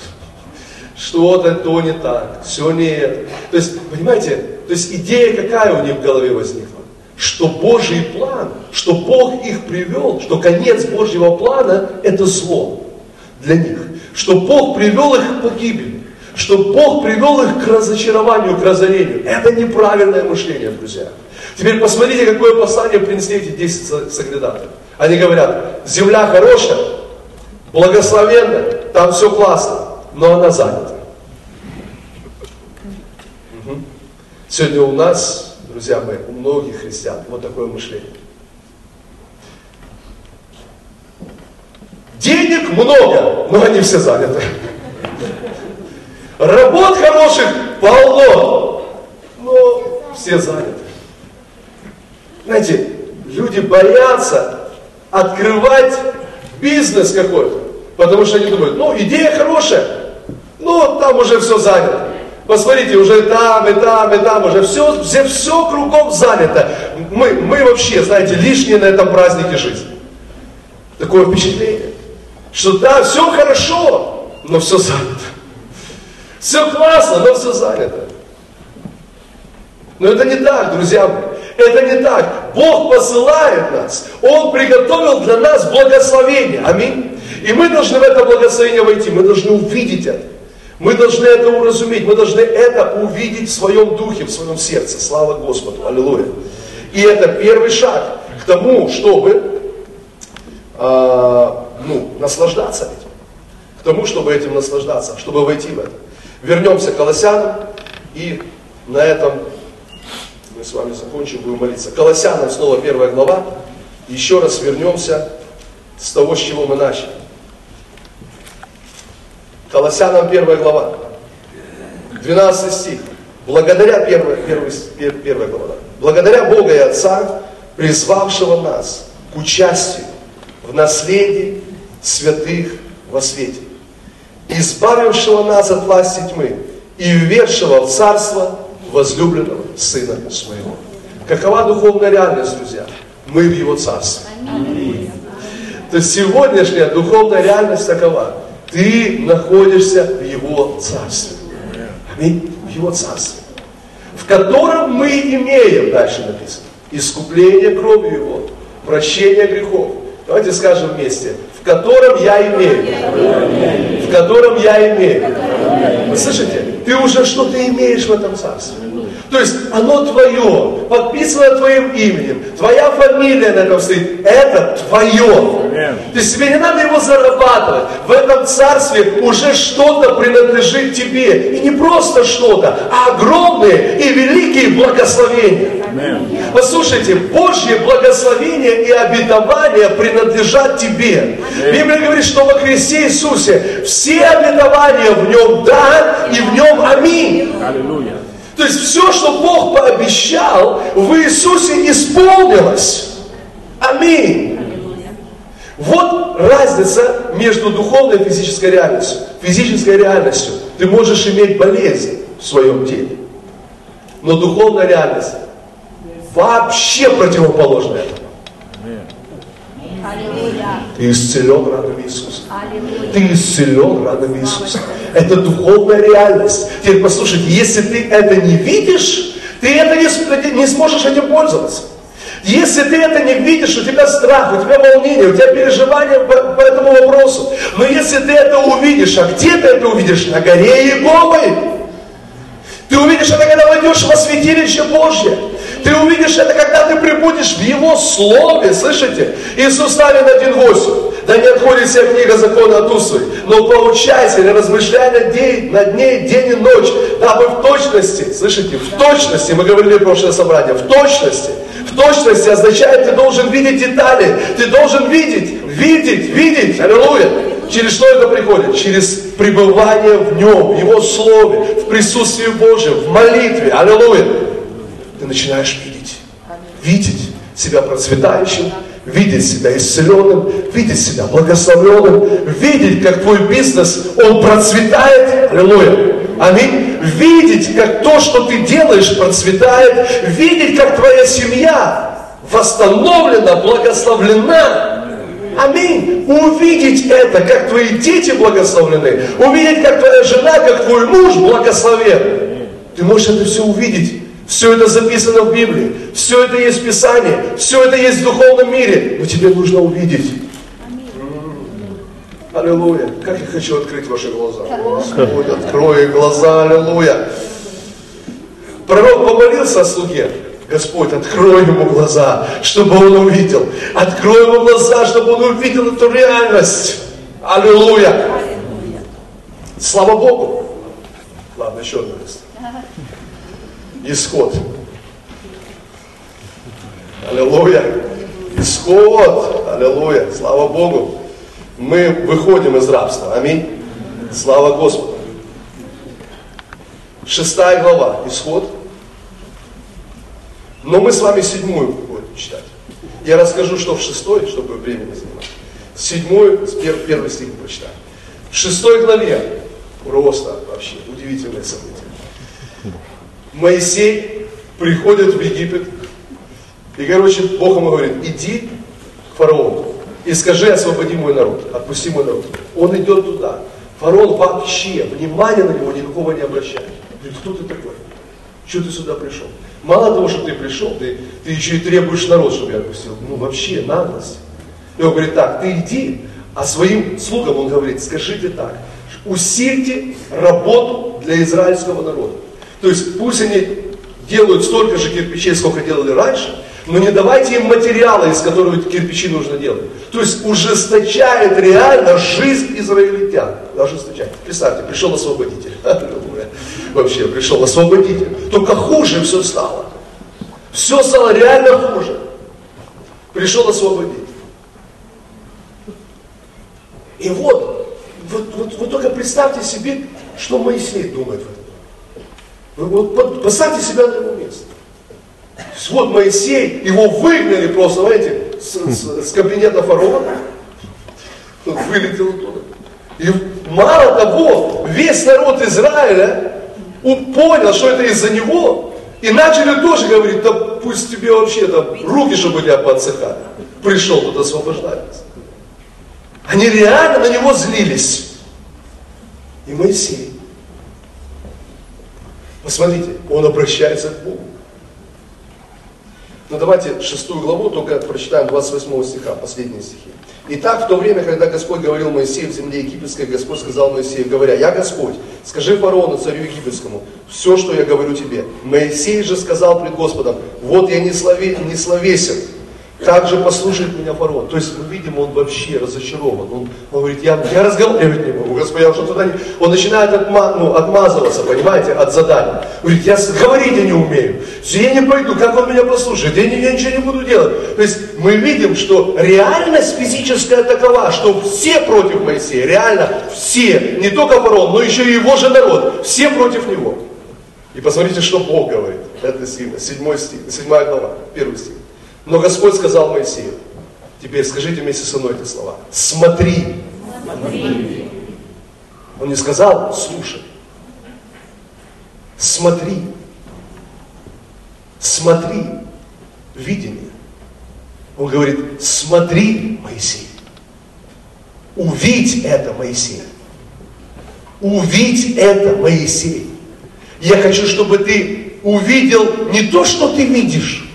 что-то то не так, все не это. То есть, понимаете, то есть идея какая у них в голове возникла? Что Божий план, что Бог их привел, что конец Божьего плана это зло для них. Что Бог привел их к погибели, что Бог привел их к разочарованию, к разорению. Это неправильное мышление, друзья. Теперь посмотрите, какое послание принесли эти 10 соглядатов. Они говорят, земля хорошая, благословенная, там все классно но она занята. Сегодня у нас, друзья мои, у многих христиан вот такое мышление. Денег много, но они все заняты. Работ хороших полно, но все заняты. Знаете, люди боятся открывать бизнес какой-то, потому что они думают, ну, идея хорошая, ну, там уже все занято. Посмотрите, уже там, и там, и там, уже все, все, все кругом занято. Мы, мы вообще, знаете, лишние на этом празднике жизни. Такое впечатление, что да, все хорошо, но все занято. Все классно, но все занято. Но это не так, друзья мои. Это не так. Бог посылает нас. Он приготовил для нас благословение. Аминь. И мы должны в это благословение войти. Мы должны увидеть это. Мы должны это уразуметь, мы должны это увидеть в своем духе, в своем сердце. Слава Господу, аллилуйя. И это первый шаг к тому, чтобы э, ну, наслаждаться этим. К тому, чтобы этим наслаждаться, чтобы войти в это. Вернемся к Колоссянам и на этом мы с вами закончим, будем молиться. Колоссянам снова первая глава. Еще раз вернемся с того, с чего мы начали. Колоссянам 1 глава, 12 стих. Благодаря, 1, 1, 1 глава, благодаря Бога и Отца, призвавшего нас к участию в наследии святых во свете, избавившего нас от власти тьмы и ввершего в царство возлюбленного Сына Своего. Какова духовная реальность, друзья? Мы в Его Царстве. То есть сегодняшняя духовная реальность такова. Ты находишься в Его Царстве. Аминь. В Его Царстве. В котором мы имеем, дальше написано, искупление кровью Его, прощение грехов. Давайте скажем вместе. В котором я имею. В котором я имею. Вы слышите? Ты уже что-то имеешь в этом царстве. То есть оно твое, подписано твоим именем, твоя фамилия на этом стоит, это твое. То есть тебе не надо его зарабатывать. В этом царстве уже что-то принадлежит тебе. И не просто что-то, а огромные и великие благословения. Послушайте, Божье благословение и обетование принадлежат тебе. Библия говорит, что во Христе Иисусе все обетования в нем да и в нем аминь. Аллилуйя. То есть все, что Бог пообещал, в Иисусе исполнилось. Аминь. Вот разница между духовной и физической реальностью. Физической реальностью ты можешь иметь болезнь в своем теле. Но духовная реальность вообще противоположна этому. Ты исцелен радом Иисуса. Ты исцелен радом Иисуса. Это духовная реальность. Теперь послушайте, если ты это не видишь, ты это не, не сможешь этим пользоваться. Если ты это не видишь, у тебя страх, у тебя волнение, у тебя переживания по, по этому вопросу. Но если ты это увидишь, а где ты это увидишь? На горе Иеговы. Ты увидишь это, когда войдешь во святилище Божье. Ты увидишь это, когда ты прибудешь в Его Слове. Слышите? Иисус Навин 1.8. Да не отходит вся книга закона от уст но поучайся или размышляй над, день, над ней день и ночь, дабы в точности, слышите, в точности, мы говорили в прошлое собрание, в точности, в точности означает, ты должен видеть детали, ты должен видеть, видеть, видеть, аллилуйя. Через что это приходит? Через пребывание в Нем, в Его Слове, в присутствии Божьем, в молитве. Аллилуйя. Начинаешь видеть. Видеть себя процветающим, видеть себя исцеленным, видеть себя благословленным, видеть, как твой бизнес, он процветает. Аллилуйя. Аминь. Видеть, как то, что ты делаешь, процветает. Видеть, как твоя семья восстановлена, благословлена. Аминь. Увидеть это, как твои дети благословлены. Увидеть, как твоя жена, как твой муж благословен. Ты можешь это все увидеть. Все это записано в Библии. Все это есть в Писании. Все это есть в духовном мире. Но тебе нужно увидеть. Аллилуйя. Как я хочу открыть ваши глаза. Господь, открой глаза. Аллилуйя. Пророк помолился о слуге. Господь, открой ему глаза, чтобы он увидел. Открой ему глаза, чтобы он увидел эту реальность. Аллилуйя. Слава Богу. Ладно, еще одно место. Исход. Аллилуйя. Исход. Аллилуйя. Слава Богу. Мы выходим из рабства. Аминь. Слава Господу. Шестая глава. Исход. Но мы с вами седьмую будем читать. Я расскажу, что в шестой, чтобы время не занимать. Седьмую, первый стих прочитаем. В шестой главе просто вообще удивительное событие. Моисей приходит в Египет, и, короче, Бог ему говорит, иди к фараону и скажи, освободи мой народ, отпусти мой народ. Он идет туда. Фараон вообще внимания на него никакого не обращает. Говорит, кто ты такой? Что ты сюда пришел? Мало того, что ты пришел, ты, ты еще и требуешь народ, чтобы я отпустил. Ну вообще наглость. И он говорит, так, ты иди, а своим слугам он говорит, скажите так, усильте работу для израильского народа. То есть пусть они делают столько же кирпичей, сколько делали раньше, но не давайте им материала, из которого кирпичи нужно делать. То есть ужесточает реально жизнь израильтян. Ужесточает. Представьте, пришел освободитель. Вообще, пришел освободитель. Только хуже все стало. Все стало реально хуже. Пришел освободитель. И вот, вот, вот, вот только представьте себе, что Моисей думает в этом. Вот поставьте себя на его место. Вот Моисей, его выгнали просто, знаете, с, с, с кабинета фараона. вылетел оттуда. И мало того, весь народ Израиля понял, что это из-за него, и начали тоже говорить, да пусть тебе вообще там руки, чтобы тебя подсыхали. Пришел тут освобождать. Они реально на него злились. И Моисей. Посмотрите, он обращается к Богу. Ну давайте шестую главу только прочитаем 28 стиха, последние стихи. Итак, в то время, когда Господь говорил Моисею в земле египетской, Господь сказал Моисею, говоря, «Я Господь, скажи фараону, царю египетскому, все, что я говорю тебе». Моисей же сказал пред Господом, «Вот я не, слове, не словесен, также послушает меня фараон. То есть мы видим, он вообще разочарован. Он, говорит, я, я разговаривать не могу, Господи, я что туда не... Он начинает отма, ну, отмазываться, понимаете, от задания. Говорит, я говорить я не умею. Я не пойду, как он меня послушает? Я, не, я ничего не буду делать. То есть мы видим, что реальность физическая такова, что все против Моисея, реально все, не только фараон, но еще и его же народ, все против него. И посмотрите, что Бог говорит. Это сильно. Седьмой стих, седьмая глава, первый стих. Но Господь сказал Моисею, теперь скажите вместе со мной эти слова, смотри. смотри. Он не сказал, слушай. Смотри. Смотри. Видение. Он говорит, смотри, Моисей. Увидь это, Моисей. Увидь это, Моисей. Я хочу, чтобы ты увидел не то, что ты видишь,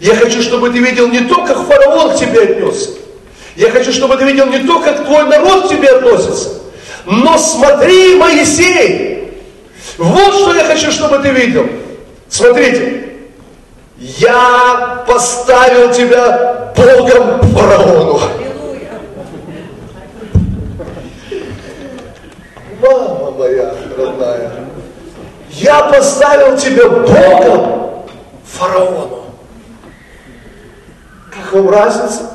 я хочу, чтобы ты видел не то, как фараон к тебе отнесся. Я хочу, чтобы ты видел не то, как твой народ к тебе относится. Но смотри, Моисей, вот что я хочу, чтобы ты видел. Смотрите, я поставил тебя Богом фараону. Мама моя родная, я поставил тебя Богом фараону. Как разница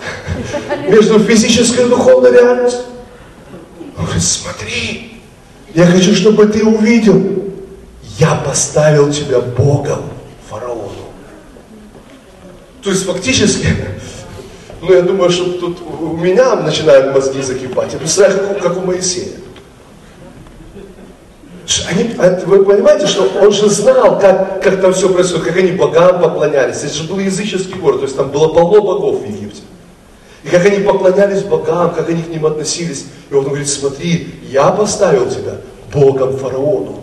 между физической и духовной реальностью? Он говорит, смотри, я хочу, чтобы ты увидел, я поставил тебя Богом фараону. То есть фактически, ну я думаю, что тут у меня начинают мозги закипать. Я представляю, как у, как у Моисея. Они, а вы понимаете, что он же знал, как, как там все происходит, как они богам поклонялись. Это же был языческий город, то есть там было полно богов в Египте. И как они поклонялись богам, как они к ним относились. И он говорит, смотри, я поставил тебя богом фараону.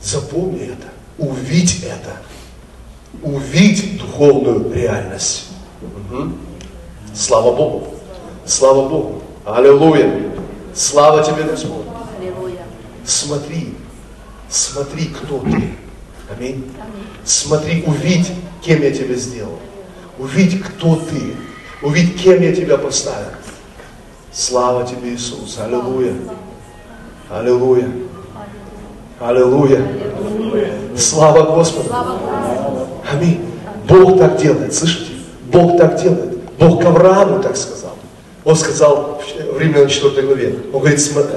Запомни это, увидь это, увидь духовную реальность. Угу. Слава Богу, слава Богу, аллилуйя. Слава тебе, Господь. Смотри, смотри, кто ты. Аминь. Смотри, увидь, кем я тебя сделал. Увидь, кто ты. Увидь, кем я тебя поставил. Слава тебе, Иисус. Аллилуйя. Аллилуйя. Аллилуйя. Слава Господу. Аминь. Бог так делает, слышите? Бог так делает. Бог к Аврааму так сказал. Он сказал в Римлянам 4 главе, он говорит, смотри,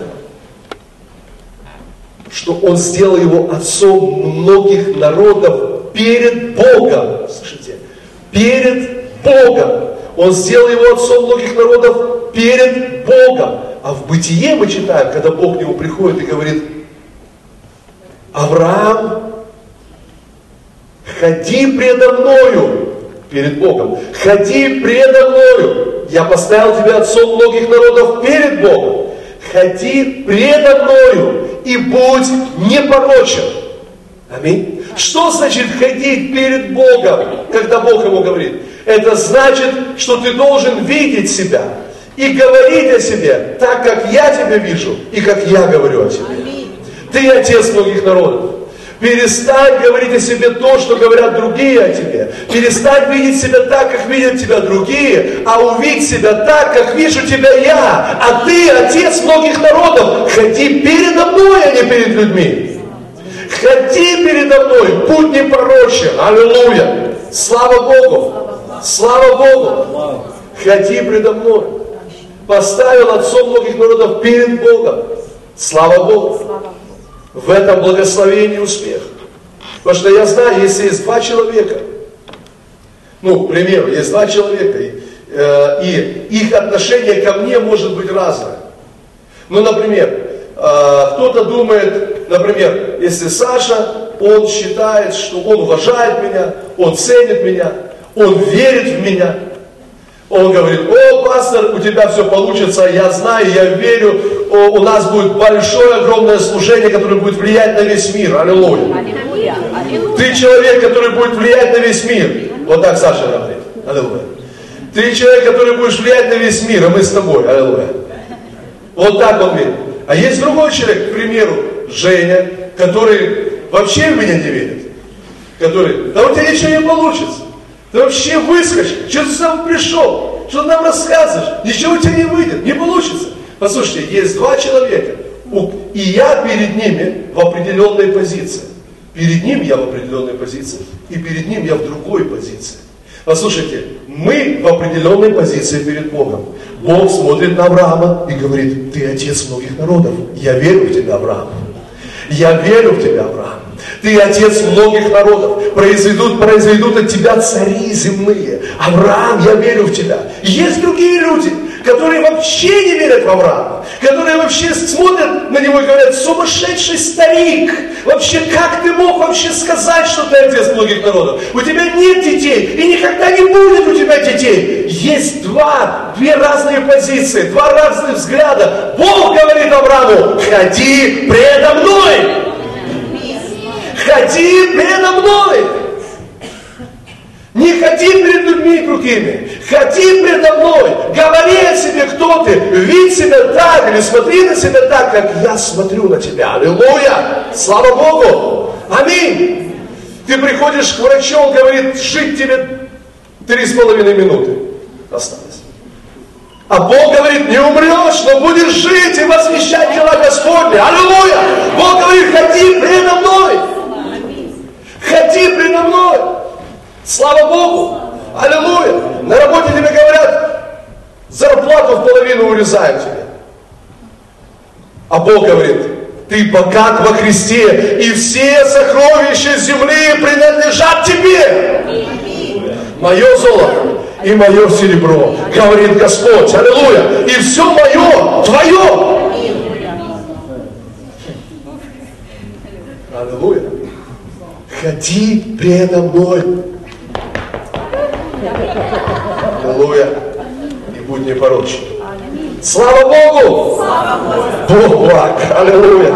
что он сделал его отцом многих народов перед Богом. Слышите? Перед Богом. Он сделал его отцом многих народов перед Богом. А в бытие мы читаем, когда Бог к нему приходит и говорит, Авраам, ходи предо мною, перед Богом, ходи предо мною, я поставил тебя отцом многих народов перед Богом. Ходи предо мною и будь непорочен. Аминь. Что значит ходить перед Богом, когда Бог ему говорит? Это значит, что ты должен видеть себя и говорить о себе так, как я тебя вижу и как я говорю о тебе. Ты отец многих народов. Перестань говорить о себе то, что говорят другие о тебе. Перестань видеть себя так, как видят тебя другие, а увидеть себя так, как вижу тебя я. А ты, отец многих народов, ходи передо мной, а не перед людьми. Ходи передо мной, будь непорочен. Аллилуйя. Слава Богу. Слава Богу. Ходи предо мной. Поставил отцом многих народов перед Богом. Слава Богу в этом благословении успех. Потому что я знаю, если есть два человека, ну, к примеру, есть два человека, и, э, и их отношение ко мне может быть разное. Ну, например, э, кто-то думает, например, если Саша, он считает, что он уважает меня, он ценит меня, он верит в меня, он говорит, о, пастор, у тебя все получится, я знаю, я верю, о, у нас будет большое, огромное служение, которое будет влиять на весь мир. Аллилуйя. Аллилуйя. Ты человек, который будет влиять на весь мир. Вот так Саша говорит. Аллилуйя. Ты человек, который будешь влиять на весь мир, а мы с тобой. Аллилуйя. Вот так он верит. А есть другой человек, к примеру, Женя, который вообще в меня не верит. Который, да у тебя ничего не получится. Ты вообще выскочка. Что ты сам пришел? Что нам рассказываешь? Ничего у тебя не выйдет, не получится. Послушайте, есть два человека. И я перед ними в определенной позиции. Перед ним я в определенной позиции, и перед ним я в другой позиции. Послушайте, мы в определенной позиции перед Богом. Бог смотрит на Авраама и говорит, ты отец многих народов. Я верю в тебя, Авраам. Я верю в тебя, Авраам. Ты отец многих народов. Произведут, произведут от тебя цари земные. Авраам, я верю в тебя. Есть другие люди, которые вообще не верят в Авраама, которые вообще смотрят на него и говорят, сумасшедший старик, вообще как ты мог вообще сказать, что ты отец многих народов? У тебя нет детей, и никогда не будет у тебя детей. Есть два, две разные позиции, два разных взгляда. Бог говорит Аврааму, ходи предо мной ходи предо мной. Не ходи перед людьми другими, ходи предо мной, говори о себе, кто ты, видь себя так или смотри на себя так, как я смотрю на тебя. Аллилуйя! Слава Богу! Аминь! Ты приходишь к врачу, он говорит, жить тебе три с половиной минуты осталось. А Бог говорит, не умрешь, но будешь жить и восхищать дела Господня. Аллилуйя! Бог говорит, ходи предо мной. Ходи предо мной. Слава Богу. Аллилуйя. На работе тебе говорят, зарплату в половину урезаем тебе. А Бог говорит, ты богат во Христе, и все сокровища земли принадлежат тебе. Мое золото и мое серебро, говорит Господь, аллилуйя, и все мое, твое. Аллилуйя ходи предо мной. Аллилуйя. И будь непорочен. Слава Богу! Слава Богу! Бог благ! Аллилуйя!